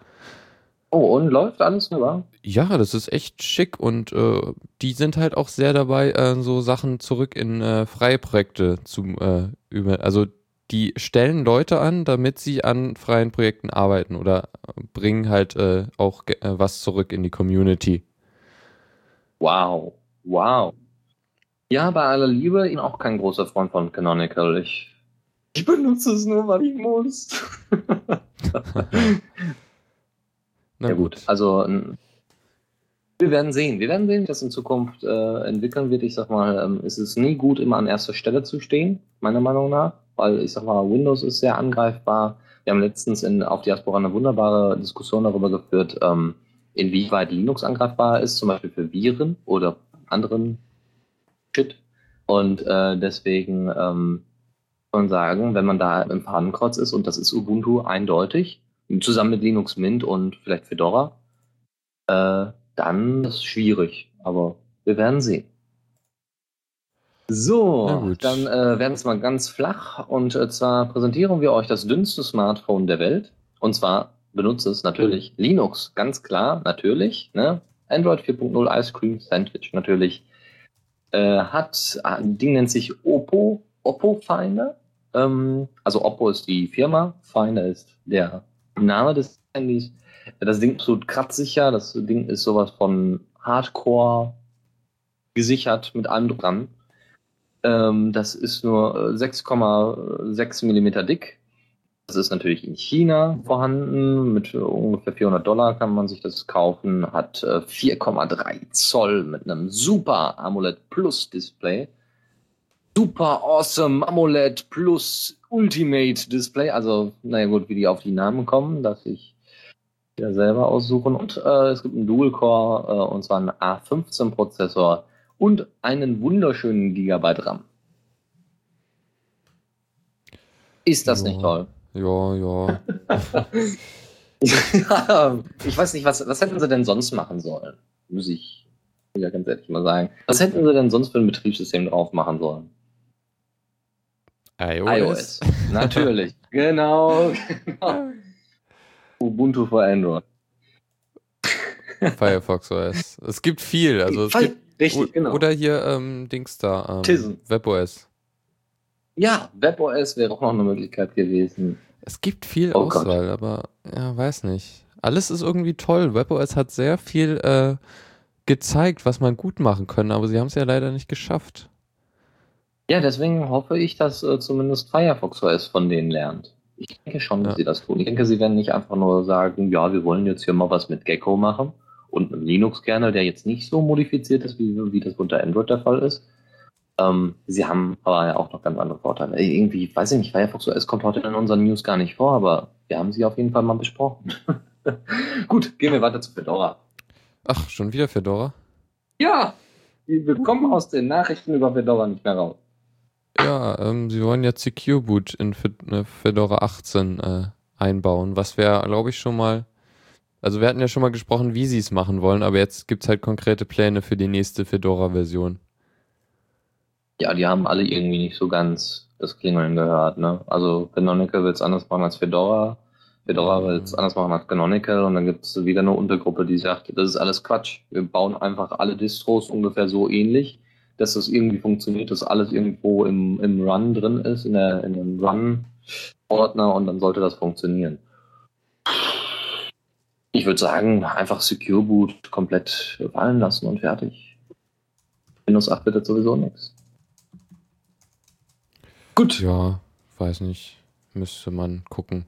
Oh, und läuft alles nur? Ja, das ist echt schick und äh, die sind halt auch sehr dabei, äh, so Sachen zurück in äh, freie Projekte zu äh, über. Also die stellen Leute an, damit sie an freien Projekten arbeiten oder bringen halt äh, auch äh, was zurück in die Community. Wow, wow. Ja, bei aller Liebe, ich bin auch kein großer Freund von Canonical. Ich, ich benutze es nur, weil ich muss. ja gut, also wir werden sehen. Wir werden sehen, wie das in Zukunft äh, entwickeln wird. Ich sag mal, ähm, es ist nie gut, immer an erster Stelle zu stehen, meiner Meinung nach. weil ich sag mal, Windows ist sehr angreifbar. Wir haben letztens in, auf Diaspora eine wunderbare Diskussion darüber geführt, ähm, inwieweit Linux angreifbar ist, zum Beispiel für Viren oder anderen Shit. Und äh, deswegen ähm, kann man sagen, wenn man da im Fadenkreuz ist, und das ist Ubuntu eindeutig, zusammen mit Linux Mint und vielleicht Fedora, äh, dann ist es schwierig. Aber wir werden sehen. So, dann äh, werden es mal ganz flach und äh, zwar präsentieren wir euch das dünnste Smartphone der Welt. Und zwar benutzt es natürlich Linux, ganz klar, natürlich. Ne? Android 4.0 Ice Cream Sandwich natürlich. Äh, hat, ein Ding nennt sich Oppo, Oppo Finder. Ähm, also Oppo ist die Firma, Finder ist der Name des Handys. Das Ding ist absolut kratzsicher, das Ding ist sowas von Hardcore gesichert mit allem dran. Ähm, das ist nur 6,6 äh, Millimeter dick. Das ist natürlich in China vorhanden. Mit ungefähr 400 Dollar kann man sich das kaufen. Hat 4,3 äh, Zoll mit einem super AMOLED Plus Display. Super awesome AMOLED Plus Ultimate Display. Also, naja gut, wie die auf die Namen kommen, dass ich ja selber aussuchen. Und äh, es gibt einen Dual-Core, äh, und zwar einen A15-Prozessor und einen wunderschönen Gigabyte RAM. Ist das ja, nicht toll? Ja, ja. ja. Ich weiß nicht, was, was hätten sie denn sonst machen sollen? Muss ich ja ganz ehrlich mal sagen. Was hätten sie denn sonst für ein Betriebssystem drauf machen sollen? iOS. iOS. Natürlich. genau. genau. Ubuntu für Android. Firefox OS. Es gibt viel. Also es gibt Richtig, genau. Oder hier ähm, Dings da. Ähm, WebOS. Ja, WebOS wäre auch noch eine Möglichkeit gewesen. Es gibt viel oh Auswahl, Gott. aber ja, weiß nicht. Alles ist irgendwie toll. WebOS hat sehr viel äh, gezeigt, was man gut machen können, aber sie haben es ja leider nicht geschafft. Ja, deswegen hoffe ich, dass äh, zumindest Firefox OS von denen lernt. Ich denke schon, dass ja. sie das tun. Ich denke, sie werden nicht einfach nur sagen, ja, wir wollen jetzt hier mal was mit Gecko machen und einem Linux-Kernel, der jetzt nicht so modifiziert ist, wie, wie das unter Android der Fall ist. Ähm, sie haben aber ja auch noch ganz andere Vorteile. Irgendwie, weiß ich nicht, Firefox OS kommt heute in unseren News gar nicht vor, aber wir haben sie auf jeden Fall mal besprochen. Gut, gehen wir weiter zu Fedora. Ach, schon wieder Fedora? Ja, wir kommen aus den Nachrichten über Fedora nicht mehr raus. Ja, ähm, sie wollen jetzt Secure Boot in äh, Fedora 18 äh, einbauen, was wäre, glaube ich, schon mal also wir hatten ja schon mal gesprochen, wie sie es machen wollen, aber jetzt gibt es halt konkrete Pläne für die nächste Fedora-Version. Ja, die haben alle irgendwie nicht so ganz das Klingeln gehört, ne? Also Canonical will es anders machen als Fedora, Fedora will es anders machen als Canonical und dann gibt es wieder eine Untergruppe, die sagt, das ist alles Quatsch. Wir bauen einfach alle Distros ungefähr so ähnlich, dass das irgendwie funktioniert, dass alles irgendwo im, im Run drin ist, in, der, in dem Run-Ordner und dann sollte das funktionieren. Ich würde sagen, einfach Secure Boot komplett fallen lassen und fertig. Windows 8 wird sowieso nichts. Gut. Ja, weiß nicht. Müsste man gucken.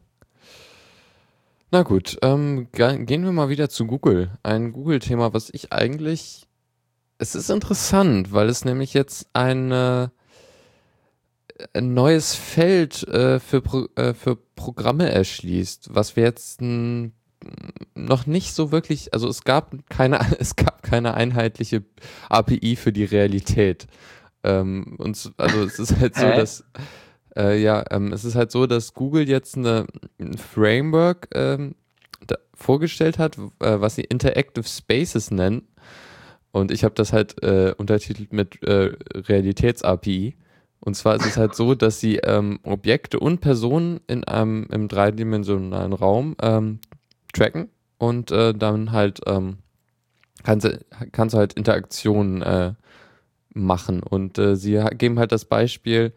Na gut, ähm, gehen wir mal wieder zu Google. Ein Google-Thema, was ich eigentlich. Es ist interessant, weil es nämlich jetzt eine, ein neues Feld äh, für, Pro, äh, für Programme erschließt, was wir jetzt ein noch nicht so wirklich, also es gab keine, es gab keine einheitliche API für die Realität. Ähm, und also es ist halt so, dass äh, ja, ähm, es ist halt so, dass Google jetzt eine, ein Framework ähm, vorgestellt hat, äh, was sie Interactive Spaces nennen. Und ich habe das halt äh, untertitelt mit äh, Realitäts-API. Und zwar ist es halt so, dass sie ähm, Objekte und Personen in einem im dreidimensionalen Raum ähm, tracken und äh, dann halt ähm, kannst, kannst du halt Interaktionen äh, machen. Und äh, sie geben halt das Beispiel,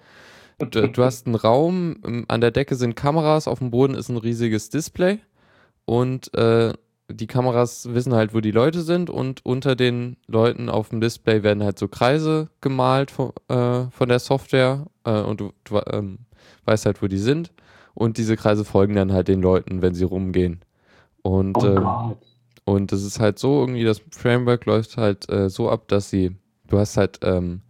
du, du hast einen Raum, ähm, an der Decke sind Kameras, auf dem Boden ist ein riesiges Display und äh, die Kameras wissen halt, wo die Leute sind und unter den Leuten auf dem Display werden halt so Kreise gemalt von, äh, von der Software äh, und du, du ähm, weißt halt, wo die sind und diese Kreise folgen dann halt den Leuten, wenn sie rumgehen. Und, oh ähm, und es ist halt so, irgendwie, das Framework läuft halt äh, so ab, dass sie, du hast halt ähm,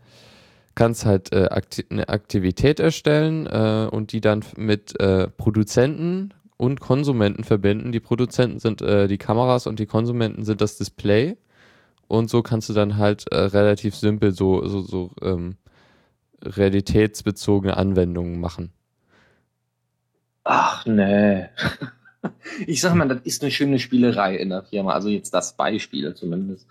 kannst halt äh, Akti eine Aktivität erstellen äh, und die dann mit äh, Produzenten und Konsumenten verbinden. Die Produzenten sind äh, die Kameras und die Konsumenten sind das Display. Und so kannst du dann halt äh, relativ simpel so, so, so ähm, realitätsbezogene Anwendungen machen. Ach nee. Ich sag mal, das ist eine schöne Spielerei in der Firma. Also jetzt das Beispiel zumindest.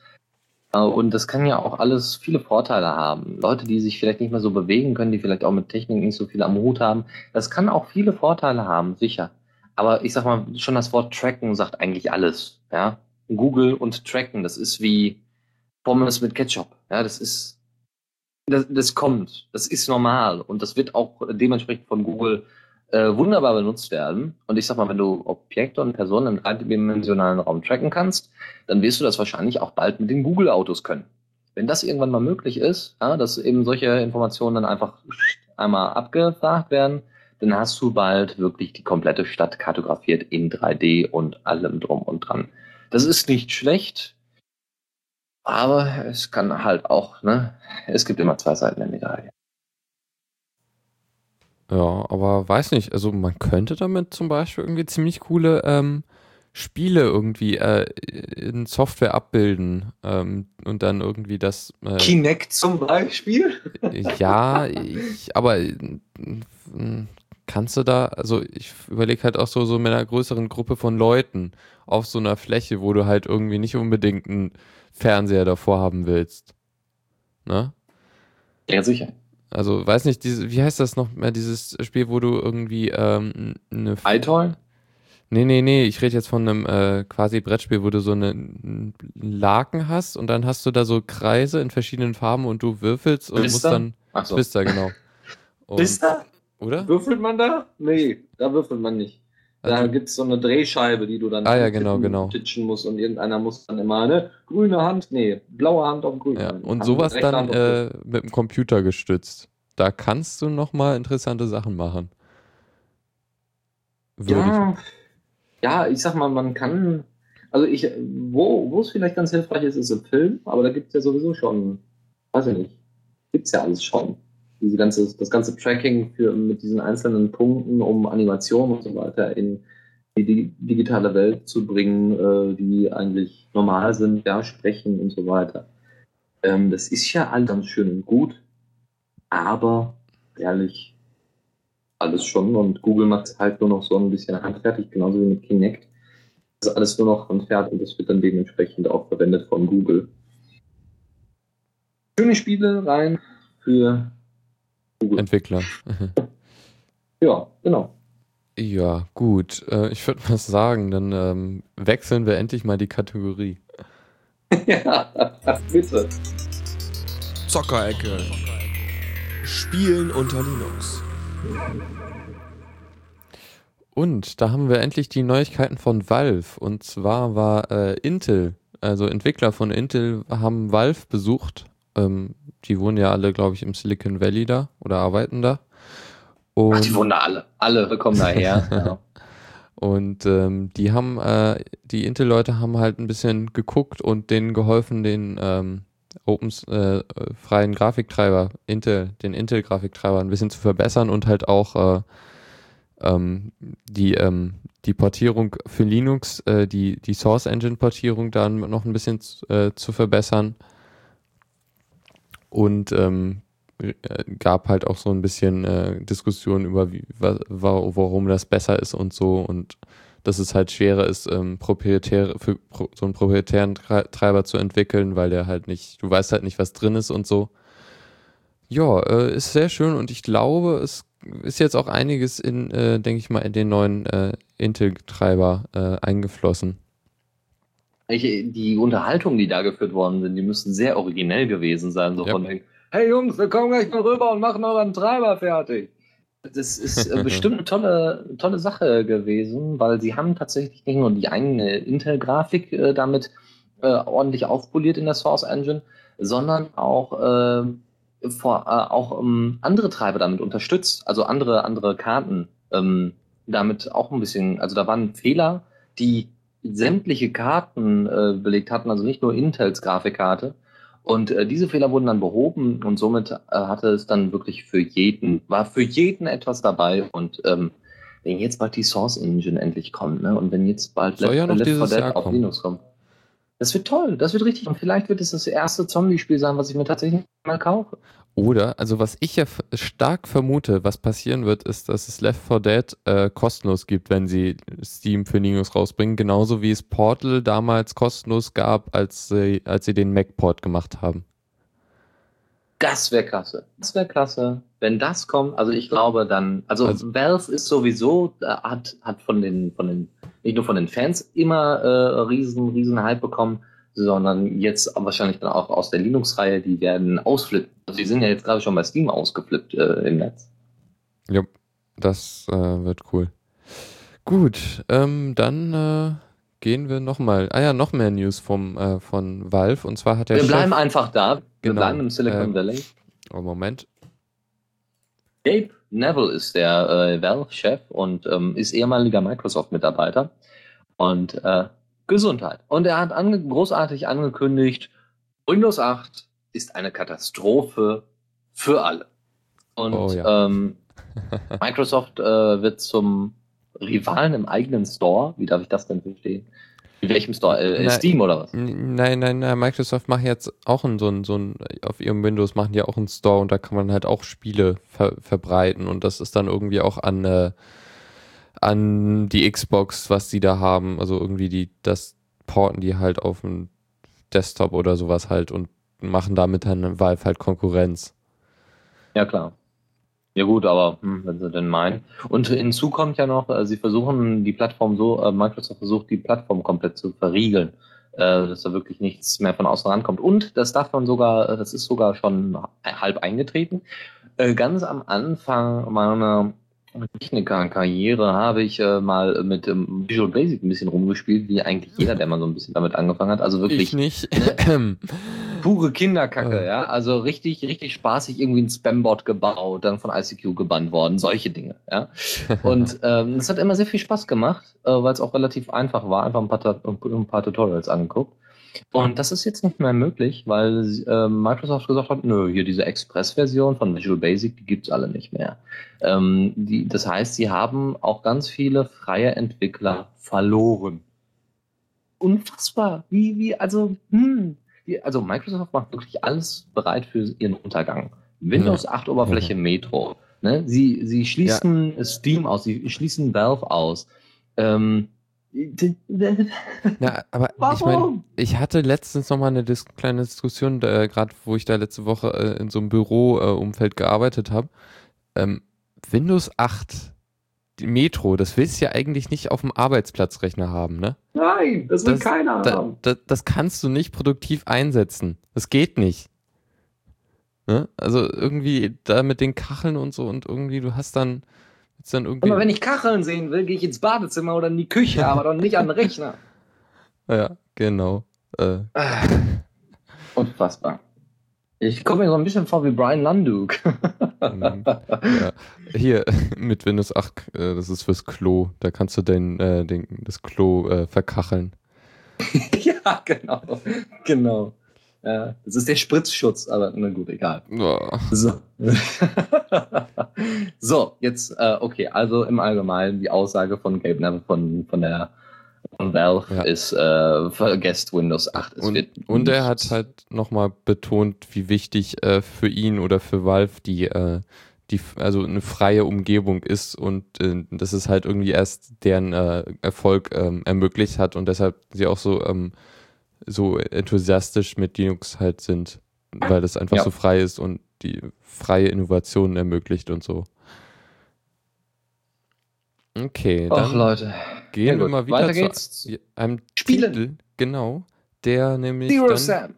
Äh, und das kann ja auch alles viele Vorteile haben. Leute, die sich vielleicht nicht mehr so bewegen können, die vielleicht auch mit Technik nicht so viel am Hut haben, das kann auch viele Vorteile haben, sicher. Aber ich sag mal, schon das Wort Tracken sagt eigentlich alles. Ja? Google und Tracken, das ist wie Pommes mit Ketchup. Ja, das ist, das, das kommt, das ist normal und das wird auch dementsprechend von Google äh, wunderbar benutzt werden. Und ich sag mal, wenn du Objekte und Personen im dreidimensionalen Raum tracken kannst, dann wirst du das wahrscheinlich auch bald mit den Google-Autos können. Wenn das irgendwann mal möglich ist, ja, dass eben solche Informationen dann einfach einmal abgefragt werden, dann hast du bald wirklich die komplette Stadt kartografiert in 3D und allem drum und dran. Das ist nicht schlecht, aber es kann halt auch, ne, es gibt immer zwei Seiten der Medaille. Ja, aber weiß nicht, also man könnte damit zum Beispiel irgendwie ziemlich coole ähm, Spiele irgendwie äh, in Software abbilden ähm, und dann irgendwie das. Äh, Kinect zum Beispiel? Ja, ich, aber äh, kannst du da, also ich überlege halt auch so, so mit einer größeren Gruppe von Leuten auf so einer Fläche, wo du halt irgendwie nicht unbedingt einen Fernseher davor haben willst. Ne? Ja, sicher. Also, weiß nicht, diese, wie heißt das noch mehr, dieses Spiel, wo du irgendwie ähm, eine. iToy? Nee, nee, nee, ich rede jetzt von einem äh, quasi Brettspiel, wo du so einen Laken hast und dann hast du da so Kreise in verschiedenen Farben und du würfelst und Blister? musst dann. Ach so. Blister, genau. Und, Blister? Oder? Würfelt man da? Nee, da würfelt man nicht. Da also, gibt es so eine Drehscheibe, die du dann ah, ja, genau, genau. titschen musst und irgendeiner muss dann immer eine grüne Hand, nee, blaue Hand auf grüne ja, Hand. Und Hand sowas dann äh, mit dem Computer gestützt. Da kannst du nochmal interessante Sachen machen. Würde ja, ich. ja, ich sag mal, man kann, also ich, wo, wo es vielleicht ganz hilfreich ist, ist im Film, aber da gibt es ja sowieso schon, weiß ich nicht, gibt es ja alles schon diese ganze, das ganze Tracking für, mit diesen einzelnen Punkten, um Animationen und so weiter in die digitale Welt zu bringen, äh, die eigentlich normal sind, ja, sprechen und so weiter. Ähm, das ist ja all ganz schön und gut, aber ehrlich, alles schon und Google macht es halt nur noch so ein bisschen handfertig, genauso wie mit Kinect. Das ist alles nur noch handfertig und das wird dann dementsprechend auch verwendet von Google. Schöne Spiele rein für Entwickler. ja, genau. Ja, gut. Äh, ich würde mal sagen, dann ähm, wechseln wir endlich mal die Kategorie. ja, bitte. Zockerecke. Spielen unter Linux. Und da haben wir endlich die Neuigkeiten von Valve. Und zwar war äh, Intel, also Entwickler von Intel, haben Valve besucht ähm, die wohnen ja alle, glaube ich, im Silicon Valley da oder arbeiten da. Und Ach, die wohnen da alle. Alle kommen daher. ja. Und ähm, die haben, äh, die Intel-Leute haben halt ein bisschen geguckt und denen geholfen, den ähm, Open äh, freien Grafiktreiber, Intel, den Intel-Grafiktreiber ein bisschen zu verbessern und halt auch äh, ähm, die, ähm, die Portierung für Linux, äh, die, die Source Engine-Portierung dann noch ein bisschen äh, zu verbessern und ähm, äh, gab halt auch so ein bisschen äh, Diskussion über wie, wa, warum das besser ist und so und dass es halt schwerer ist, ähm, proprietäre, für pro, so einen proprietären Treiber zu entwickeln, weil der halt nicht, du weißt halt nicht, was drin ist und so. Ja, äh, ist sehr schön und ich glaube, es ist jetzt auch einiges in, äh, denke ich mal, in den neuen äh, Intel-Treiber äh, eingeflossen die Unterhaltungen, die da geführt worden sind, die müssen sehr originell gewesen sein. So ja. von hey Jungs, wir kommen gleich mal rüber und machen euren Treiber fertig. Das ist äh, bestimmt eine tolle, tolle Sache gewesen, weil sie haben tatsächlich nicht nur die eigene Intel-Grafik äh, damit äh, ordentlich aufpoliert in der Source Engine, sondern auch, äh, vor, äh, auch ähm, andere Treiber damit unterstützt, also andere, andere Karten ähm, damit auch ein bisschen, also da waren Fehler, die sämtliche Karten äh, belegt hatten, also nicht nur Intels Grafikkarte. Und äh, diese Fehler wurden dann behoben und somit äh, hatte es dann wirklich für jeden, war für jeden etwas dabei und ähm, wenn jetzt bald die Source Engine endlich kommt, ne? Und wenn jetzt bald Soll ja noch Left 4 dieses Jahr auf kommen. Linux kommt. Das wird toll, das wird richtig. Und vielleicht wird es das erste Zombie-Spiel sein, was ich mir tatsächlich mal kaufe. Oder, also was ich ja stark vermute, was passieren wird, ist, dass es Left 4 Dead äh, kostenlos gibt, wenn sie Steam für Linux rausbringen. Genauso wie es Portal damals kostenlos gab, als sie, als sie den Mac-Port gemacht haben. Das wäre klasse. Das wäre klasse. Wenn das kommt, also ich glaube dann, also, Also- Valve ist sowieso, äh, hat, hat von den, von den, nicht nur von den Fans immer äh, riesen, riesen Hype bekommen, sondern jetzt wahrscheinlich dann auch aus der Linux-Reihe, die werden ausflippen. Also die sind ja jetzt gerade schon bei Steam ausgeflippt äh, im Netz. Ja, das äh, wird cool. Gut, ähm, dann äh, gehen wir nochmal. Ah ja, noch mehr News vom, äh, von Valve. Und zwar hat der Wir Chef... bleiben einfach da. Wir Genau. bleiben im Silicon Ähm, Valley. Oh, Moment. Gabe Neville ist der äh, Valve-Chef und ähm, ist ehemaliger Microsoft-Mitarbeiter. Und äh, Gesundheit. Und er hat ange großartig angekündigt, Windows 8 ist eine Katastrophe für alle. Und Oh ja. ähm, Microsoft äh, wird zum Rivalen im eigenen Store. Wie darf ich das denn verstehen? In welchem Store? Äh, Na, Steam oder was? Nein, nein, nein, Microsoft macht jetzt auch einen, so ein, so auf ihrem Windows machen die auch einen Store und da kann man halt auch Spiele ver verbreiten und das ist dann irgendwie auch an, äh, an die Xbox, was die da haben, also irgendwie die, das porten die halt auf dem Desktop oder sowas halt und machen damit dann Valve halt Konkurrenz. Ja, klar. Ja gut, aber hm, wenn sie denn meinen. Und hinzu kommt ja noch, äh, sie versuchen die Plattform so, äh, Microsoft versucht die Plattform komplett zu verriegeln, äh, dass da wirklich nichts mehr von außen rankommt. Und das darf man sogar, das ist sogar schon halb eingetreten. Ganz am Anfang meiner Techniker-Karriere habe ich äh, mal mit ähm, Visual Basic ein bisschen rumgespielt, wie eigentlich jeder, der mal so ein bisschen damit angefangen hat. Also wirklich Ich nicht. pure Kinderkacke, Äh. ja. Also richtig, richtig spaßig irgendwie ein Spambot gebaut, dann von ICQ gebannt worden, solche Dinge, ja. Und ähm, das hat immer sehr viel Spaß gemacht, äh, weil es auch relativ einfach war, einfach ein paar, ein paar Tutorials angeguckt. Und das ist jetzt nicht mehr möglich, weil äh, Microsoft gesagt hat, nö, hier diese Express-Version von Visual Basic, die gibt's alle nicht mehr. Ähm, die, das heißt, sie haben auch ganz viele freie Entwickler verloren. Unfassbar. Wie, wie, also, hm, also Microsoft macht wirklich alles bereit für ihren Untergang. Windows 8 Oberfläche Metro. Ne? Sie, sie schließen Steam aus, sie schließen Valve aus. Ähm, Na, aber ich meine, warum? ich hatte letztens noch mal eine Dis kleine Diskussion, äh, gerade wo ich da letzte Woche äh, in so einem Büro-Umfeld äh, gearbeitet habe. Ähm, Windows 8, die Metro, das willst du ja eigentlich nicht auf dem Arbeitsplatzrechner haben, ne? Nein, das will Das- keiner Da, haben. da, das kannst du nicht produktiv einsetzen. Das geht nicht. Ne? Also irgendwie da mit den Kacheln und so und irgendwie, du hast dann, jetzt dann irgendwie. Aber wenn ich Kacheln sehen will, gehe ich ins Badezimmer oder in die Küche, aber doch nicht an den Rechner. ja, genau. Äh, Unfassbar. Ich komme mir so ein bisschen vor wie Brian Landuk. Mhm. ja. Hier, mit Windows 8, äh, das ist fürs Klo. Da kannst du den, äh, den, das Klo äh, verkacheln. ja, genau. Genau. Ja, das ist der Spritzschutz, aber na gut, egal. Oh. So. so, jetzt, äh, okay, also im Allgemeinen die Aussage von Gabe Neville von, von der von Valve Ja. ist, äh, vergesst Windows 8. Es Und, und er hat halt nochmal betont, wie wichtig äh, für ihn oder für Valve die, äh, die, also eine freie Umgebung ist und äh, dass es halt irgendwie erst deren äh, Erfolg ähm, ermöglicht hat und deshalb sie auch so, ähm, so enthusiastisch mit Linux halt sind, weil das einfach Ja. so frei ist und die freie Innovationen ermöglicht und so. Okay, Ach, dann Leute. gehen Ja, wir mal wieder Weiter zu geht's. einem Spielen. Titel, genau, der nämlich Zero dann, Sam.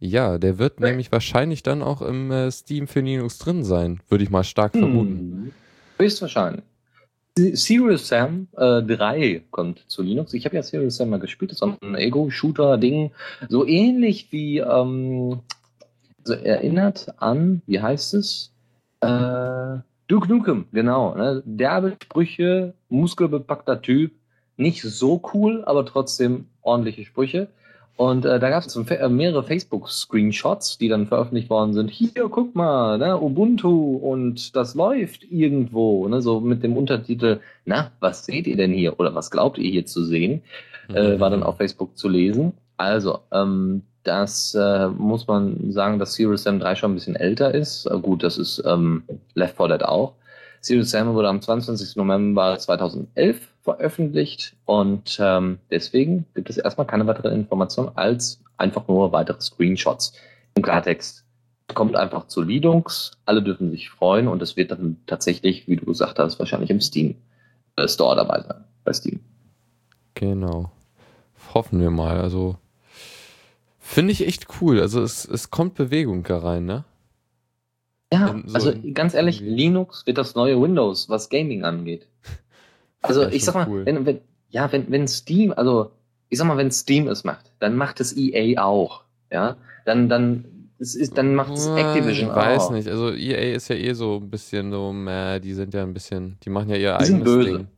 ja, der wird nämlich wahrscheinlich dann auch im äh, Steam für Linux drin sein, würde ich mal stark vermuten. Hm. Höchstwahrscheinlich. Serious Sam äh, 3 kommt zu Linux. Ich habe ja Serious Sam mal gespielt. Das ist so ein Ego-Shooter-Ding. So ähnlich wie, ähm, also erinnert an, wie heißt es? Äh, Duke Nukem, genau. Ne? Derbe Sprüche, muskelbepackter Typ. Nicht so cool, aber trotzdem ordentliche Sprüche. Und äh, da gab es äh, mehrere Facebook-Screenshots, die dann veröffentlicht worden sind. Hier, guck mal, ne, Ubuntu und das läuft irgendwo. Ne, so mit dem Untertitel, na, was seht ihr denn hier? Oder was glaubt ihr hier zu sehen? Äh, mhm. war dann auf Facebook zu lesen. Also, ähm, das äh, muss man sagen, dass Serious Sam 3 schon ein bisschen älter ist. Äh, gut, das ist ähm, Left 4 Dead auch. Serious Sam wurde am 22. November 2011 veröffentlicht und ähm, deswegen gibt es erstmal keine weitere Information als einfach nur weitere Screenshots. Im Klartext kommt einfach zu Lidungs, alle dürfen sich freuen und es wird dann tatsächlich, wie du gesagt hast, wahrscheinlich im Steam äh, Store dabei sein, bei Steam. Genau. Hoffen wir mal. Also finde ich echt cool. Also es, es kommt Bewegung da rein, ne? Ja, so also ganz ehrlich, Linux wird das neue Windows, was Gaming angeht. Also ich sag mal, cool. wenn, wenn, ja, wenn, wenn Steam, also ich sag mal, wenn Steam es macht, dann macht es EA auch. Ja, dann, dann, es ist, dann macht es Activision auch. Ich weiß nicht, also EA ist ja eh so ein bisschen so, meh, die sind ja ein bisschen, die machen ja ihr die eigenes sind böse. Ding.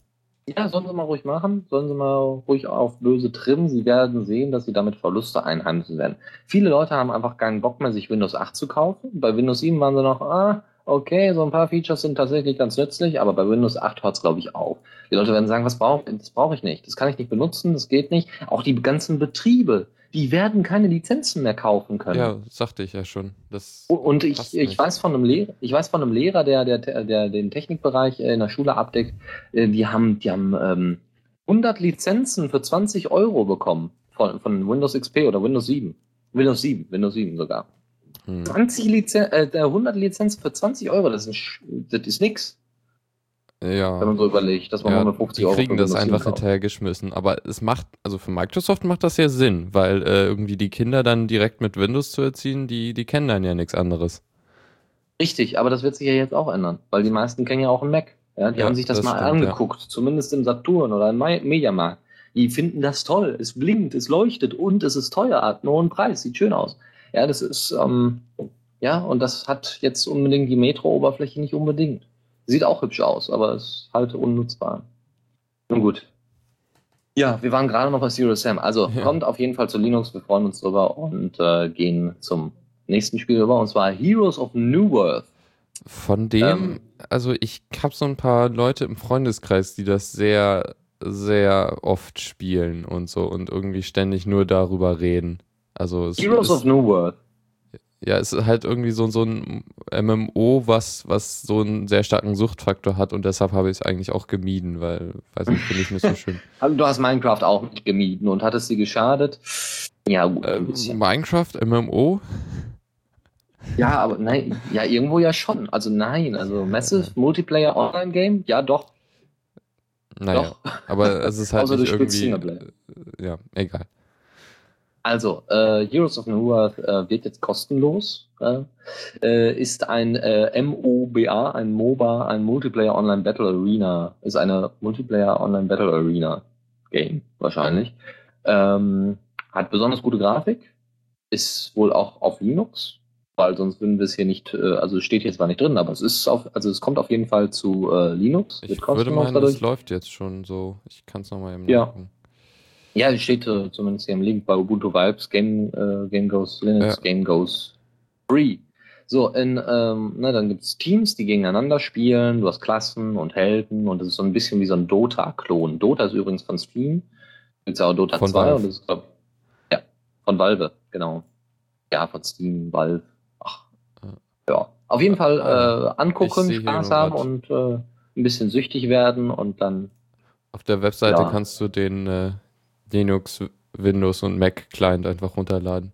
Ja, sollen sie mal ruhig machen, sollen sie mal ruhig auf böse trimmen. Sie werden sehen, dass sie damit Verluste einheimsen werden. Viele Leute haben einfach keinen Bock mehr, sich Windows 8 zu kaufen. Bei Windows 7 waren sie noch, ah, okay, so ein paar Features sind tatsächlich ganz nützlich, aber bei Windows 8 hört es, glaube ich, auf. Die Leute werden sagen, was brauche das brauche ich nicht, das kann ich nicht benutzen, das geht nicht. Auch die ganzen Betriebe, die werden keine Lizenzen mehr kaufen können. Ja, sagte ich ja schon. Das und ich, ich weiß von einem Lehrer, ich weiß von einem Lehrer, der, der, der den Technikbereich in der Schule abdeckt, äh, die haben, die haben ähm, 100 Lizenzen für 20 Euro bekommen von, von Windows XP oder Windows 7. Windows 7, Windows 7 sogar. 20 Lizen äh, 100 Lizenzen für 20 Euro, das ist, das ist nix. Ja. Wenn man so überlegt, dass man ja, 150 Euro Die kriegen das einfach hinterhergeschmissen. Aber es macht, also für Microsoft macht das ja Sinn, weil äh, irgendwie die Kinder dann direkt mit Windows zu erziehen, die, die kennen dann ja nichts anderes. Richtig, aber das wird sich ja jetzt auch ändern, weil die meisten kennen ja auch einen Mac. Ja, die ja, haben sich das, das mal stimmt, angeguckt, ja. zumindest im Saturn oder im Mediamarkt. Die finden das toll. Es blinkt, es leuchtet und es ist teuer, hat einen hohen Preis, sieht schön aus. Ja, das ist, ähm, ja, und das hat jetzt unbedingt die Metro-Oberfläche nicht unbedingt. Sieht auch hübsch aus, aber ist halt unnutzbar. Nun gut. Ja, wir waren gerade noch bei Zero Sam. Also ja. kommt auf jeden Fall zu Linux, wir freuen uns drüber und äh, gehen zum nächsten Spiel über, und zwar Heroes of New World. Von dem, ähm, also ich habe so ein paar Leute im Freundeskreis, die das sehr, sehr oft spielen und so und irgendwie ständig nur darüber reden. Also Heroes of New World. Ja, es ist halt irgendwie so, so ein MMO, was, was so einen sehr starken Suchtfaktor hat und deshalb habe ich es eigentlich auch gemieden, weil, weiß nicht, finde ich nicht so schön. Also du hast Minecraft auch nicht gemieden und hattest sie geschadet? Ja, gut. Äh, Minecraft, MMO? Ja, aber nein, ja, irgendwo ja schon. Also nein, also Massive Multiplayer Online Game, ja doch. Naja, doch. aber es ist halt also nicht irgendwie. Ja, egal. Also, äh, Heroes of World äh, wird jetzt kostenlos. Äh, ist ein äh, MOBA, ein MOBA, ein Multiplayer Online Battle Arena. Ist eine Multiplayer Online Battle Arena Game wahrscheinlich. Ähm, hat besonders gute Grafik. Ist wohl auch auf Linux, weil sonst würden wir es hier nicht, äh, also steht hier zwar nicht drin, aber es ist auf, also es kommt auf jeden Fall zu äh, Linux. Ich würde meinen, es läuft jetzt schon so. Ich kann es nochmal eben ja. nachgucken. Ja, steht äh, zumindest hier im Link bei Ubuntu Vibes, Game, äh, Game Goes Linux, ja. Game Goes Free. So, in, ähm, na, dann gibt's Teams, die gegeneinander spielen, du hast Klassen und Helden und das ist so ein bisschen wie so ein Dota-Klon. Dota ist übrigens von Steam, gibt's auch Dota von 2 Valve. und das ist, glaub, ja, von Valve, genau. Ja, von Steam, Valve. Ach, ja. Auf jeden Fall äh, angucken, Spaß haben und äh, ein bisschen süchtig werden und dann. Auf der Webseite ja. kannst du den äh, Linux, Windows und Mac Client einfach runterladen.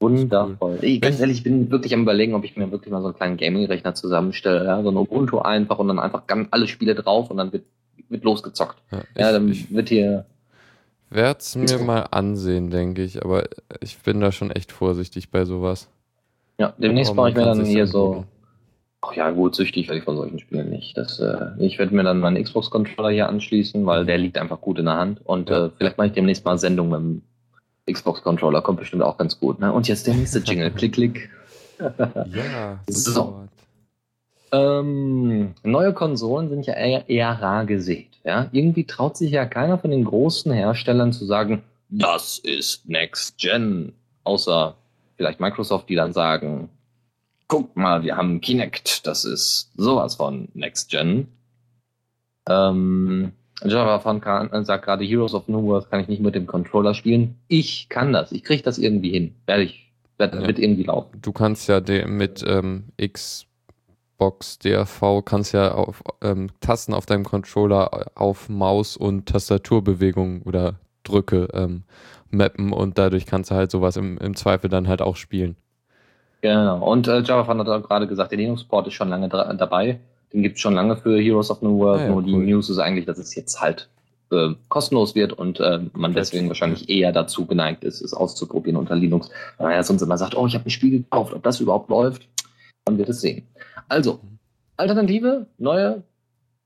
Wundervoll. Cool. Ich, ganz ehrlich, ich bin wirklich am überlegen, ob ich mir wirklich mal so einen kleinen Gaming-Rechner zusammenstelle. Ja? So ein Ubuntu einfach und dann einfach ganz alle Spiele drauf und dann wird, wird losgezockt. Ja, ich, ja dann wird hier. Werde es mir mal ansehen, denke ich, aber ich bin da schon echt vorsichtig bei sowas. Ja, demnächst baue ich mir dann hier so. Ach ja, gut, süchtig werde ich von solchen Spielen nicht. Das, äh, ich werde mir dann meinen Xbox-Controller hier anschließen, weil der liegt einfach gut in der Hand. Und äh, vielleicht mache ich demnächst mal Sendung mit dem Xbox-Controller. Kommt bestimmt auch ganz gut. Ne? Und jetzt der nächste Jingle. klick, klick. ja, so. Ähm, neue Konsolen sind ja eher, eher rar gesät. Ja? Irgendwie traut sich ja keiner von den großen Herstellern zu sagen, das ist Next Gen. Außer vielleicht Microsoft, die dann sagen, guck mal, wir haben Kinect, das ist sowas von Next Gen. Ähm, Java von kann, sagt gerade Heroes of New World kann ich nicht mit dem Controller spielen. Ich kann das. Ich kriege das irgendwie hin. Werde ich, werde ja. wird irgendwie laufen. Du kannst ja mit ähm, Xbox DRV kannst ja auf ähm, Tasten auf deinem Controller auf Maus und Tastaturbewegung oder Drücke ähm, mappen und dadurch kannst du halt sowas im, im Zweifel dann halt auch spielen. Genau. Und äh, Java hat gerade gesagt, der Linux-Port ist schon lange dabei. Den gibt es schon lange für Heroes of New World, ah, ja, nur die News ist eigentlich, dass es jetzt halt äh, kostenlos wird und äh, man deswegen wahrscheinlich eher dazu geneigt ist, es auszuprobieren unter Linux. Weil man ja sonst immer sagt, oh, ich habe ein Spiel gekauft, ob das überhaupt läuft, dann wird es sehen. Also, Alternative, neue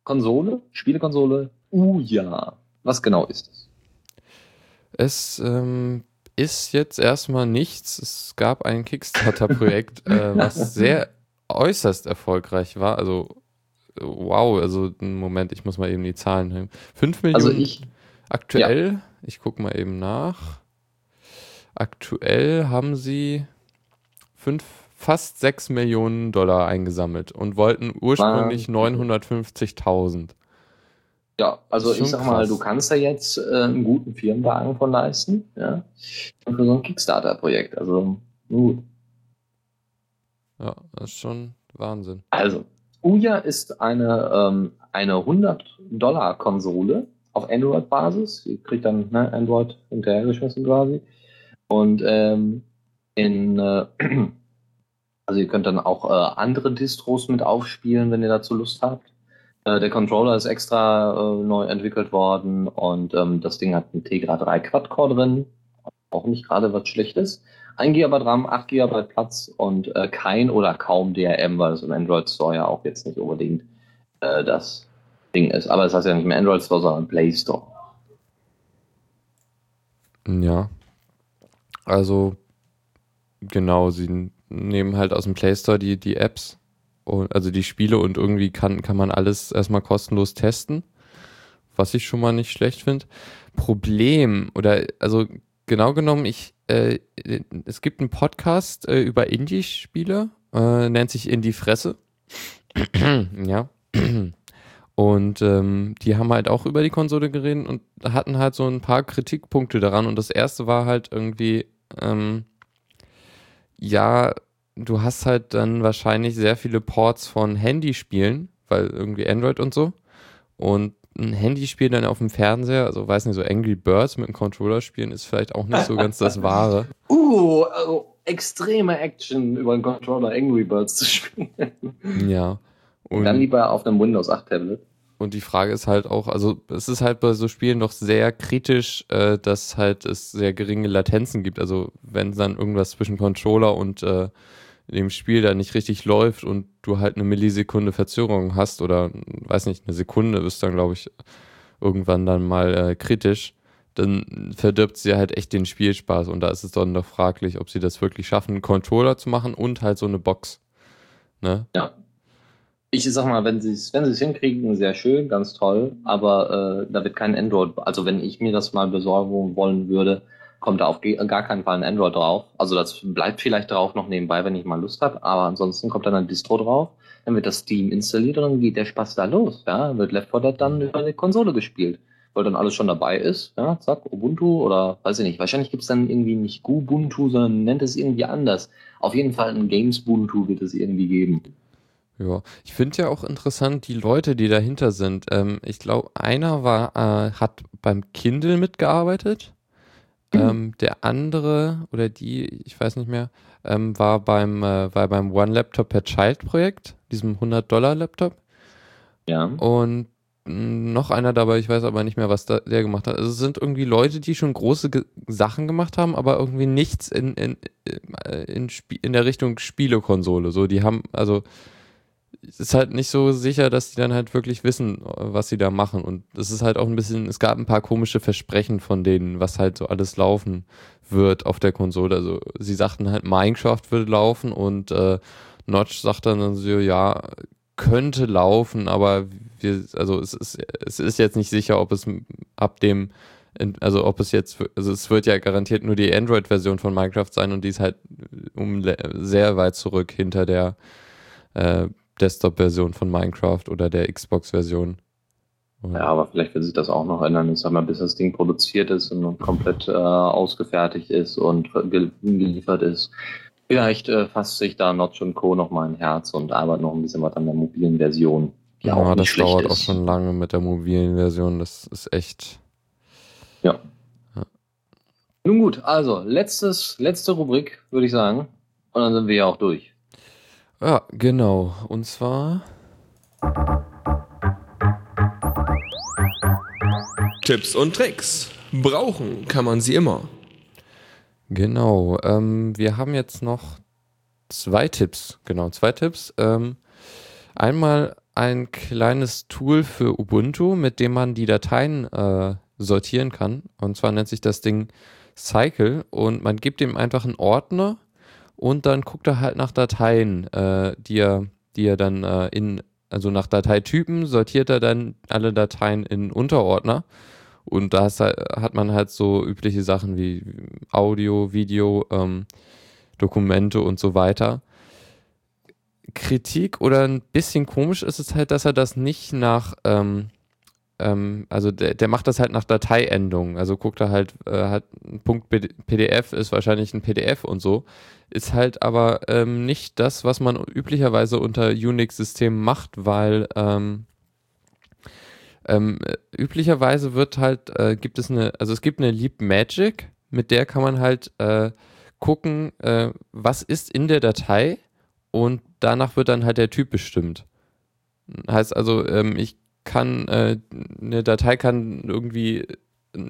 Konsole, Spielekonsole, uh ja. Was genau ist es? Es ähm, ist jetzt erstmal nichts. Es gab ein Kickstarter-Projekt, äh, was sehr äußerst erfolgreich war. Also wow, also Moment, ich muss mal eben die Zahlen nehmen. 5 Millionen also ich, aktuell, ja. ich gucke mal eben nach. Aktuell haben sie fünf, fast 6 Millionen Dollar eingesammelt und wollten ursprünglich 950.000. Ja, also ich sag mal, du kannst ja jetzt äh, einen guten Firmenwagen von leisten, ja, für so ein Kickstarter-Projekt. Also gut. Ja, das ist schon Wahnsinn. Also, Ouya ist eine, ähm, eine 100-Dollar-Konsole auf Android-Basis. Ihr kriegt dann ne, Android hinterhergeschmissen quasi. Und ähm, in, äh, also ihr könnt dann auch äh, andere Distros mit aufspielen, wenn ihr dazu Lust habt. Äh, der Controller ist extra äh, neu entwickelt worden und ähm, das Ding hat einen Tegra 3 Quad-Core drin. Auch nicht gerade was Schlechtes. 1 GB RAM, 8 GB Platz und äh, kein oder kaum DRM, weil es im Android Store ja auch jetzt nicht unbedingt äh, das Ding ist. Aber es heißt ja nicht mehr Android Store, sondern Play Store. Ja. Also, genau, sie nehmen halt aus dem Play Store die, die Apps, und, also die Spiele und irgendwie kann, kann man alles erstmal kostenlos testen, was ich schon mal nicht schlecht finde. Problem, oder also genau genommen, ich äh, es gibt einen Podcast äh, über Indie-Spiele, äh, nennt sich Indie Fresse. ja. Und ähm, die haben halt auch über die Konsole geredet und hatten halt so ein paar Kritikpunkte daran. Und das erste war halt irgendwie, ähm, ja, du hast halt dann wahrscheinlich sehr viele Ports von Handyspielen, weil irgendwie Android und so. Und ein Handyspiel dann auf dem Fernseher, also weiß nicht, so Angry Birds mit einem Controller spielen, ist vielleicht auch nicht so ganz das Wahre. Uh, also extreme Action über einen Controller Angry Birds zu spielen. Ja. Und dann lieber auf einem Windows 8 Tablet. Und die Frage ist halt auch, also es ist halt bei so Spielen doch sehr kritisch, äh, dass halt es sehr geringe Latenzen gibt. Also wenn dann irgendwas zwischen Controller und äh, in dem Spiel da nicht richtig läuft und du halt eine Millisekunde Verzögerung hast oder weiß nicht, eine Sekunde ist dann, glaube ich, irgendwann dann mal äh, kritisch, dann verdirbt sie halt echt den Spielspaß und da ist es dann doch fraglich, ob sie das wirklich schaffen, einen Controller zu machen und halt so eine Box. Ne? Ja. Ich sag mal, wenn sie es wenn hinkriegen, sehr schön, ganz toll, aber äh, da wird kein Android, also wenn ich mir das mal besorgen wollen würde, kommt da auf gar keinen Fall ein Android drauf. Also das bleibt vielleicht drauf noch nebenbei, wenn ich mal Lust habe, aber ansonsten kommt dann ein Distro drauf, dann wird das Steam installiert und dann geht der Spaß da los. Ja, wird Left 4 Dead dann über die Konsole gespielt, weil dann alles schon dabei ist. Ja, zack, Ubuntu oder weiß ich nicht. Wahrscheinlich gibt's dann irgendwie nicht Ubuntu, sondern nennt es irgendwie anders. Auf jeden Fall ein Games Ubuntu wird es irgendwie geben. Ja, ich finde ja auch interessant, die Leute, die dahinter sind. Ähm, ich glaube, einer war, äh, hat beim Kindle mitgearbeitet. Ähm, der andere oder die, ich weiß nicht mehr, ähm, war beim äh, war beim One Laptop per Child Projekt, diesem 100 Dollar Laptop. Ja. Und noch einer dabei, ich weiß aber nicht mehr, was da, der gemacht hat. Also es sind irgendwie Leute, die schon große Ge Sachen gemacht haben, aber irgendwie nichts in, in, äh, in, in, in der Richtung Spielekonsole. So, die haben, also ist halt nicht so sicher, dass die dann halt wirklich wissen, was sie da machen. Und es ist halt auch ein bisschen, es gab ein paar komische Versprechen von denen, was halt so alles laufen wird auf der Konsole. Also sie sagten halt, Minecraft würde laufen und äh, Notch sagt dann so, ja, könnte laufen, aber wir, also es ist, es ist jetzt nicht sicher, ob es ab dem also ob es jetzt, also es wird ja garantiert nur die Android-Version von Minecraft sein und die ist halt um sehr weit zurück hinter der äh, Desktop-Version von Minecraft oder der Xbox-Version. Ja, aber vielleicht wird sich das auch noch ändern. Ich sag mal, bis das Ding produziert ist und komplett äh, ausgefertigt ist und geliefert ist. Vielleicht äh, fasst sich da Notch und Co. noch mal ein Herz und arbeitet noch ein bisschen was an der mobilen Version. ja, das dauert ist. auch schon lange mit der mobilen Version. Das ist echt. Ja. ja. Nun gut, also letztes, letzte Rubrik, würde ich sagen. Und dann sind wir ja auch durch. Ja, genau. Und zwar. Tipps und Tricks. Brauchen kann man sie immer. Genau. Ähm, wir haben jetzt noch zwei Tipps. Genau, zwei Tipps. Ähm, einmal ein kleines Tool für Ubuntu, mit dem man die Dateien äh, sortieren kann. Und zwar nennt sich das Ding Cycle und man gibt ihm einfach einen Ordner und dann guckt er halt nach Dateien, äh, die er, die er dann äh, in, also nach Dateitypen sortiert er dann alle Dateien in Unterordner und da hat man halt so übliche Sachen wie Audio, Video, ähm, Dokumente und so weiter. Kritik oder ein bisschen komisch ist es halt, dass er das nicht nach, ähm, ähm, also der, der, macht das halt nach Dateiendung. Also guckt er halt, äh, hat ein Punkt PDF ist wahrscheinlich ein PDF und so. Ist halt aber ähm, nicht das, was man üblicherweise unter Unix-Systemen macht, weil ähm, ähm, üblicherweise wird halt, äh, gibt es eine, also es gibt eine Leap Magic, mit der kann man halt äh, gucken, äh, was ist in der Datei und danach wird dann halt der Typ bestimmt. Heißt also, ähm, ich kann, äh, eine Datei kann irgendwie,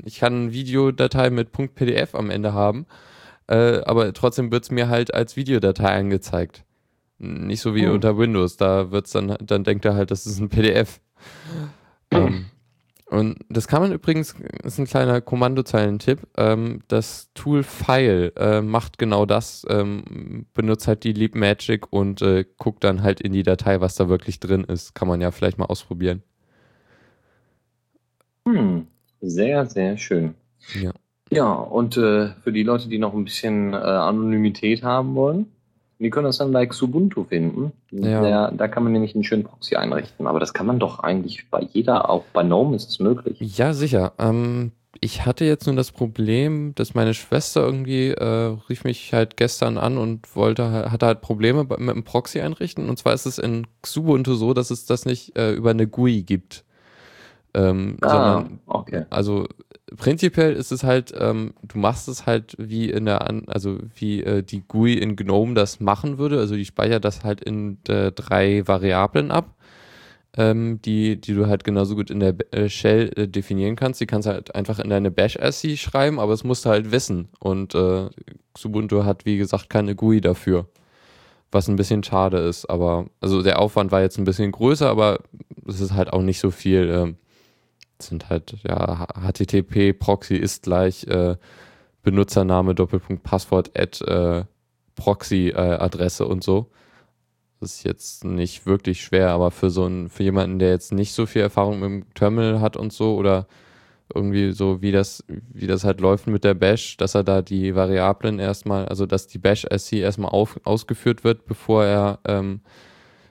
ich kann eine Videodatei mit .pdf am Ende haben, äh, aber trotzdem wird es mir halt als Videodatei angezeigt. Nicht so wie oh. unter Windows, da wird's dann, dann denkt er halt, das ist ein PDF. Ähm, und das kann man übrigens, ist ein kleiner Kommandozeilentipp, ähm, das Tool File äh, macht genau das, ähm, benutzt halt die Leap Magic und äh, guckt dann halt in die Datei, was da wirklich drin ist. Kann man ja vielleicht mal ausprobieren. Hm, sehr, sehr schön. Ja. Ja, und äh, für die Leute, die noch ein bisschen äh, Anonymität haben wollen, die können das dann bei Xubuntu finden. Ja. Der, da kann man nämlich einen schönen Proxy einrichten. Aber das kann man doch eigentlich bei jeder, auch bei GNOME ist es möglich. Ja, sicher. Ähm, ich hatte jetzt nur das Problem, dass meine Schwester irgendwie äh, rief mich halt gestern an und wollte, hatte halt Probleme mit dem Proxy einrichten. Und zwar ist es in Xubuntu so, dass es das nicht äh, über eine GUI gibt. Ähm, ah, sondern, okay. Also prinzipiell ist es halt, ähm, du machst es halt wie in der, An also wie äh, die GUI in GNOME das machen würde. Also die speichert das halt in äh, drei Variablen ab, ähm, die, die du halt genauso gut in der äh, Shell äh, definieren kannst. Die kannst du halt einfach in deine Bash-SC schreiben, aber es musst du halt wissen. Und äh, Ubuntu hat, wie gesagt, keine GUI dafür. Was ein bisschen schade ist, aber also der Aufwand war jetzt ein bisschen größer, aber es ist halt auch nicht so viel. Sind halt, ja, HTTP Proxy ist gleich äh, Benutzername Doppelpunkt Passwort at äh, Proxy äh, Adresse und so. Das ist jetzt nicht wirklich schwer, aber für so einen, für jemanden, der jetzt nicht so viel Erfahrung mit dem Terminal hat und so oder irgendwie so, wie das, wie das halt läuft mit der Bash, dass er da die Variablen erstmal, also dass die Bash-SC erstmal auf, ausgeführt wird, bevor er ähm,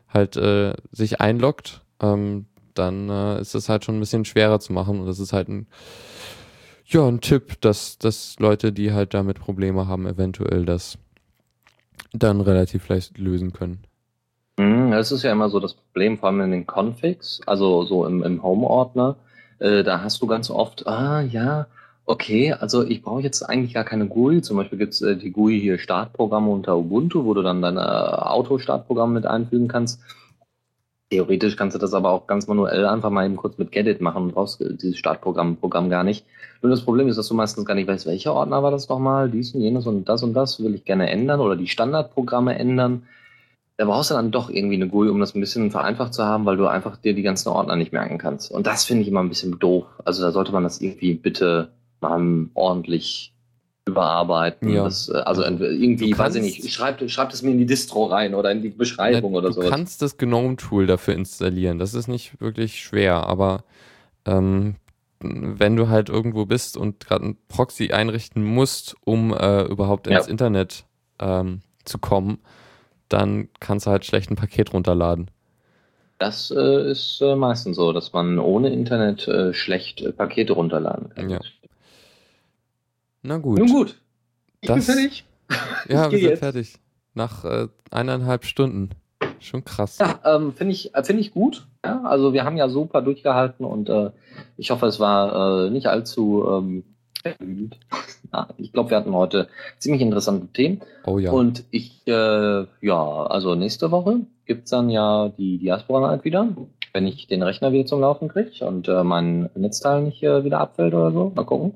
halt äh, sich einloggt. Ähm, dann äh, ist es halt schon ein bisschen schwerer zu machen. Und das ist halt ein, ja, ein Tipp, dass, dass Leute, die halt damit Probleme haben, eventuell das dann relativ leicht lösen können. Mhm, das ist ja immer so das Problem, vor allem in den Configs, also so im, im Home-Ordner. Äh, da hast du ganz oft, ah ja, okay, also ich brauche jetzt eigentlich gar keine GUI. Zum Beispiel gibt es äh, die GUI hier Startprogramme unter Ubuntu, wo du dann deine äh, Auto-Startprogramme mit einfügen kannst. Theoretisch kannst du das aber auch ganz manuell einfach mal eben kurz mit Gedit machen und brauchst dieses Startprogramm Programm gar nicht. Nur das Problem ist, dass du meistens gar nicht weißt, welcher Ordner war das nochmal, dies und jenes und das und das will ich gerne ändern oder die Standardprogramme ändern. Da brauchst du dann doch irgendwie eine GUI, um das ein bisschen vereinfacht zu haben, weil du einfach dir die ganzen Ordner nicht merken kannst. Und das finde ich immer ein bisschen doof. Also da sollte man das irgendwie bitte mal ordentlich überarbeiten. Ja. Das, äh, also irgendwie, weiß ich nicht, schreibt schreib es mir in die Distro rein oder in die Beschreibung ja, oder so. Du kannst das GNOME-Tool dafür installieren. Das ist nicht wirklich schwer, aber ähm, wenn du halt irgendwo bist und gerade ein Proxy einrichten musst, um äh, überhaupt ins Ja. Internet ähm, zu kommen, dann kannst du halt schlecht ein Paket runterladen. Das äh, ist äh, meistens so, dass man ohne Internet äh, schlecht äh, Pakete runterladen kann. Ja. Na gut. Nun gut. Ich Das- bin fertig. Ja, Ich wir sind jetzt. fertig. Nach äh, eineinhalb Stunden. Schon krass. Ja, ähm, finde ich, äh, finde ich gut. Ja, also wir haben ja super durchgehalten und äh, ich hoffe, es war äh, nicht allzu ähm, ja, ich glaube, wir hatten heute ziemlich interessante Themen. Oh ja. Und ich, äh, ja, also nächste Woche gibt's dann ja die Diaspora Night wieder, wenn ich den Rechner wieder zum Laufen kriege und äh, mein Netzteil nicht äh, wieder abfällt oder so. Mal gucken.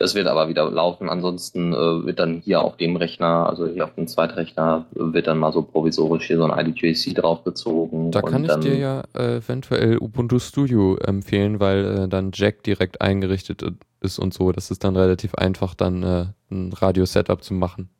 Das wird aber wieder laufen. Ansonsten äh, wird dann hier auf dem Rechner, also hier auf dem Zweitrechner, wird dann mal so provisorisch hier so ein IDJC draufgezogen. Da kann ich dir ja äh, eventuell Ubuntu Studio empfehlen, weil äh, dann Jack direkt eingerichtet ist und so. Das ist dann relativ einfach, dann äh, ein Radio-Setup zu machen.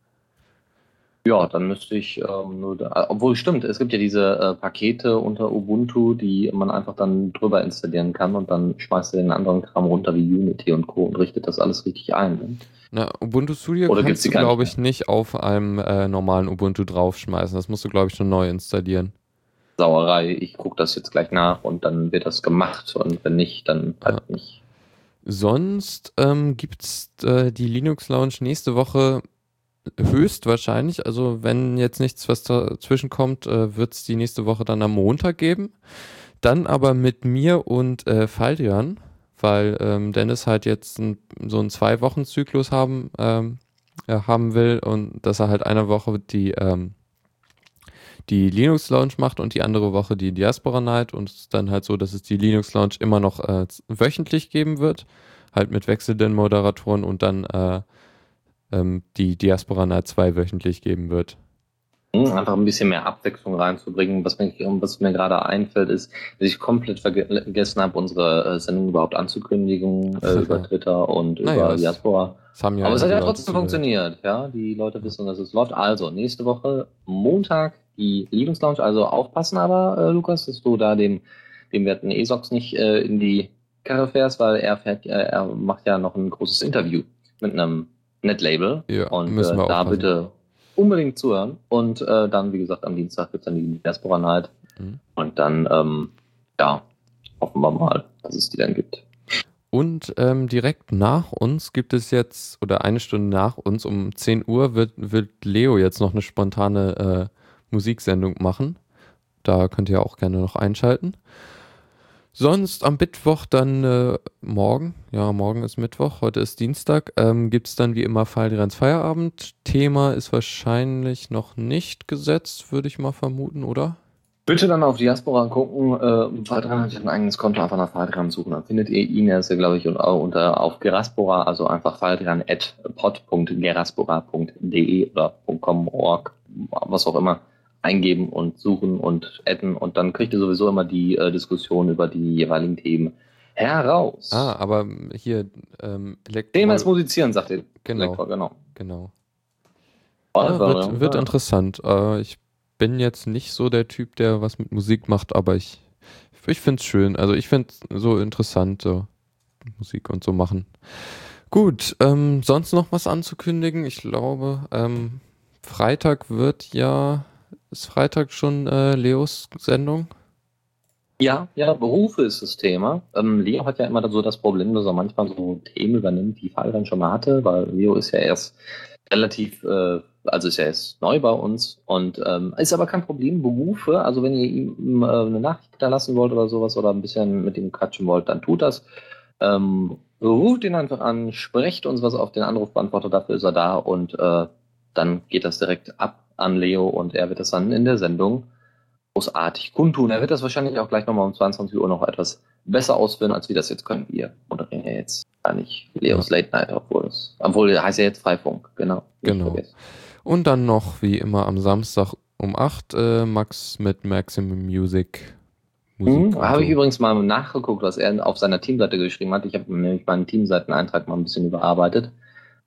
Ja, dann müsste ich ähm, nur da, obwohl stimmt, es gibt ja diese äh, Pakete unter Ubuntu, die man einfach dann drüber installieren kann und dann schmeißt du den anderen Kram runter wie Unity und Co. und richtet das alles richtig ein. Ne? Na, Ubuntu Studio Oder kannst du, glaube ich, nicht auf einem äh, normalen Ubuntu draufschmeißen. Das musst du, glaube ich, schon neu installieren. Sauerei, ich gucke das jetzt gleich nach und dann wird das gemacht und wenn nicht, dann halt nicht. Sonst ähm, gibt's äh, die Linux Lounge nächste Woche höchstwahrscheinlich. Also wenn jetzt nichts was dazwischen kommt, äh, wird's die nächste Woche dann am Montag geben. Dann aber mit mir und äh, Faldrian, weil ähm, Dennis halt jetzt ein, so einen Zwei-Wochen-Zyklus haben, ähm, ja, haben will und dass er halt eine Woche die, ähm, die Linux Lounge macht und die andere Woche die Diaspora Night und es ist dann halt so, dass es die Linux Lounge immer noch äh, wöchentlich geben wird, halt mit wechselnden Moderatoren und dann äh, ähm, die Diaspora Night zweiwöchentlich geben wird. Hm, Einfach ein bisschen mehr Abwechslung reinzubringen. Was mir, was mir gerade einfällt, ist, dass ich komplett verge- vergessen habe, unsere äh, Sendung überhaupt anzukündigen äh, über Twitter und Naja, über das- Diaspora. Ja Aber es hat ja trotzdem funktioniert, ja. Die Leute wissen, dass es läuft. Also, nächste Woche, Montag, die Linux Lounge. Also aufpassen aber, äh, Lukas, dass du da dem, dem werten ESOX nicht äh, in die Karre fährst, weil er fährt, äh, er macht ja noch ein großes Interview mit einem Netlabel. Ja, und äh, müssen wir da aufpassen. bitte unbedingt zuhören. Und äh, dann, wie gesagt, am Dienstag wird dann die Diaspora Night. Mhm. Und dann, ähm, ja, hoffen wir mal, dass es die dann gibt. Und ähm, direkt nach uns gibt es jetzt, oder eine Stunde nach uns, um 10 Uhr wird, wird Leo jetzt noch eine spontane äh, Musiksendung machen. Da könnt ihr auch gerne noch einschalten. Sonst am Mittwoch dann äh, morgen, ja, morgen ist Mittwoch, heute ist Dienstag, ähm, gibt es dann wie immer Falldirans Feierabend. Thema ist wahrscheinlich noch nicht gesetzt, würde ich mal vermuten, oder? Bitte dann auf Diaspora gucken, äh, Fadran hat ja ein eigenes Konto, einfach nach Fadran suchen. Dann findet ihr ihn, er ist ja, glaube ich, und auch unter auf Geraspora, also einfach Fadran at pod.geraspora.de oder .com, org, was auch immer, eingeben und suchen und adden und dann kriegt ihr sowieso immer die äh, Diskussion über die jeweiligen Themen heraus. Ah, aber hier ähm, Elektro- Thema ist Musizieren, sagt ihr. Genau. genau. Genau. Ja, Ja, wird, wird interessant. Äh, ich bin jetzt nicht so der Typ, der was mit Musik macht, aber ich, ich finde es schön. Also ich finde es so interessant, so Musik und so machen. Gut, ähm, sonst noch was anzukündigen? Ich glaube, ähm, Freitag wird ja, ist Freitag schon äh, Leos Sendung? Ja, ja, Berufe ist das Thema. Ähm, Leo hat ja immer so das Problem, dass er manchmal so Themen übernimmt, die Fall dann schon mal hatte, weil Leo ist ja erst relativ, äh, also ist ja erst neu bei uns und ähm, ist aber kein Problem. Berufe, also wenn ihr ihm äh, eine Nachricht hinterlassen wollt oder sowas oder ein bisschen mit ihm quatschen wollt, dann tut das. Ähm, ruft ihn einfach an, sprecht uns was auf den Anrufbeantworter, dafür ist er da und äh, dann geht das direkt ab an Leo und er wird das dann in der Sendung großartig kundtun. Er wird das wahrscheinlich auch gleich nochmal um 22 Uhr noch etwas besser ausführen, als wir das jetzt können. Wir moderieren ja jetzt gar nicht Leos Late Night, obwohl es, obwohl er heißt ja jetzt Freifunk, genau. Genau. Und dann noch, wie immer, am Samstag um 8 äh, Max mit Maximum Music. Musik und habe ich übrigens mal nachgeguckt, was er auf seiner Teamseite geschrieben hat. Ich habe nämlich meinen Teamseiteneintrag mal ein bisschen überarbeitet.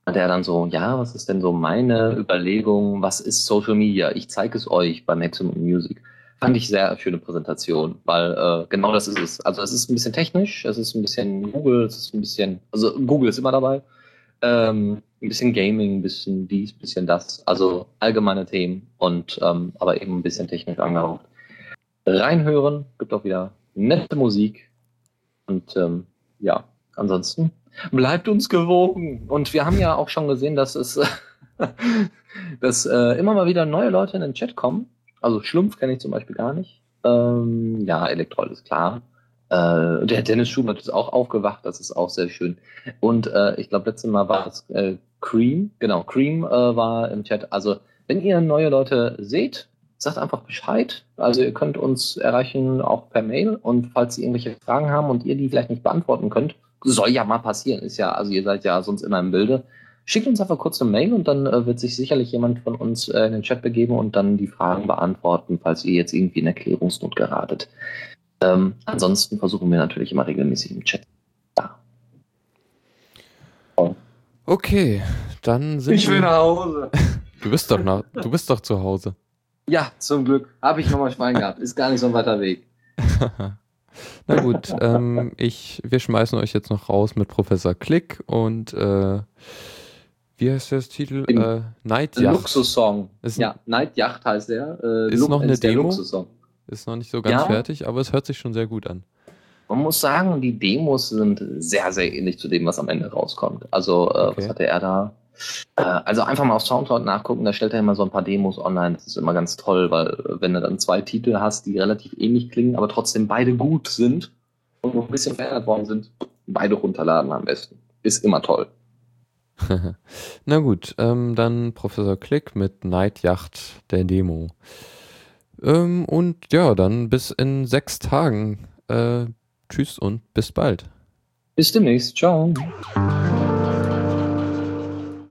Und er dann so, ja, was ist denn so meine Überlegung? Was ist Social Media? Ich zeige es euch bei Maximum Music. fand ich sehr schöne Präsentation, weil äh, genau das ist es. Also es ist ein bisschen technisch, es ist ein bisschen Google, es ist ein bisschen, also Google ist immer dabei. Ähm, ein bisschen Gaming, ein bisschen dies, ein bisschen das. Also allgemeine Themen und ähm, aber eben ein bisschen technisch angehaucht. Reinhören, gibt auch wieder nette Musik. Und ähm, ja, ansonsten bleibt uns gewogen. Und wir haben ja auch schon gesehen, dass es dass äh, immer mal wieder neue Leute in den Chat kommen. Also Schlumpf kenne ich zum Beispiel gar nicht. Ähm, ja, Elektroll ist klar. Äh, der Dennis Schubert ist auch aufgewacht, das ist auch sehr schön. Und äh, ich glaube, letztes Mal war es äh, Cream, genau, Cream äh, war im Chat. Also, wenn ihr neue Leute seht, sagt einfach Bescheid. Also ihr könnt uns erreichen auch per Mail und falls ihr irgendwelche Fragen haben und ihr die vielleicht nicht beantworten könnt, soll ja mal passieren, ist ja, also ihr seid ja sonst immer im Bilde. Schickt uns einfach kurz eine Mail und dann äh, wird sich sicherlich jemand von uns äh, in den Chat begeben und dann die Fragen beantworten, falls ihr jetzt irgendwie in Erklärungsnot geratet. Ähm, ansonsten versuchen wir natürlich immer regelmäßig im Chat. Ja. Okay, dann sind Ich will nach Hause. Du bist doch nach, du bist doch zu Hause. Ja, zum Glück. Habe ich nochmal Schwein gehabt. Ist gar nicht so ein weiter Weg. Na gut, ähm, ich, wir schmeißen euch jetzt noch raus mit Professor Klick und äh, wie heißt der Titel? Äh, Night Yacht. Luxus-Song. Ja, Night Yacht heißt der. Äh, ist noch eine Demo. Ist noch nicht so ganz ja. fertig, aber es hört sich schon sehr gut an. Man muss sagen, die Demos sind sehr, sehr ähnlich zu dem, was am Ende rauskommt. Also, äh, okay. was hatte er da? Äh, also einfach mal auf Soundcloud nachgucken, da stellt er immer so ein paar Demos online. Das ist immer ganz toll, weil äh, wenn du dann zwei Titel hast, die relativ ähnlich klingen, aber trotzdem beide gut sind und noch ein bisschen verändert worden sind, beide runterladen am besten. Ist immer toll. Na gut, ähm, dann Professor Klick mit Night Yacht der Demo. Ähm, und ja, dann bis in sechs Tagen. Äh, tschüss und bis bald. Bis demnächst. Ciao.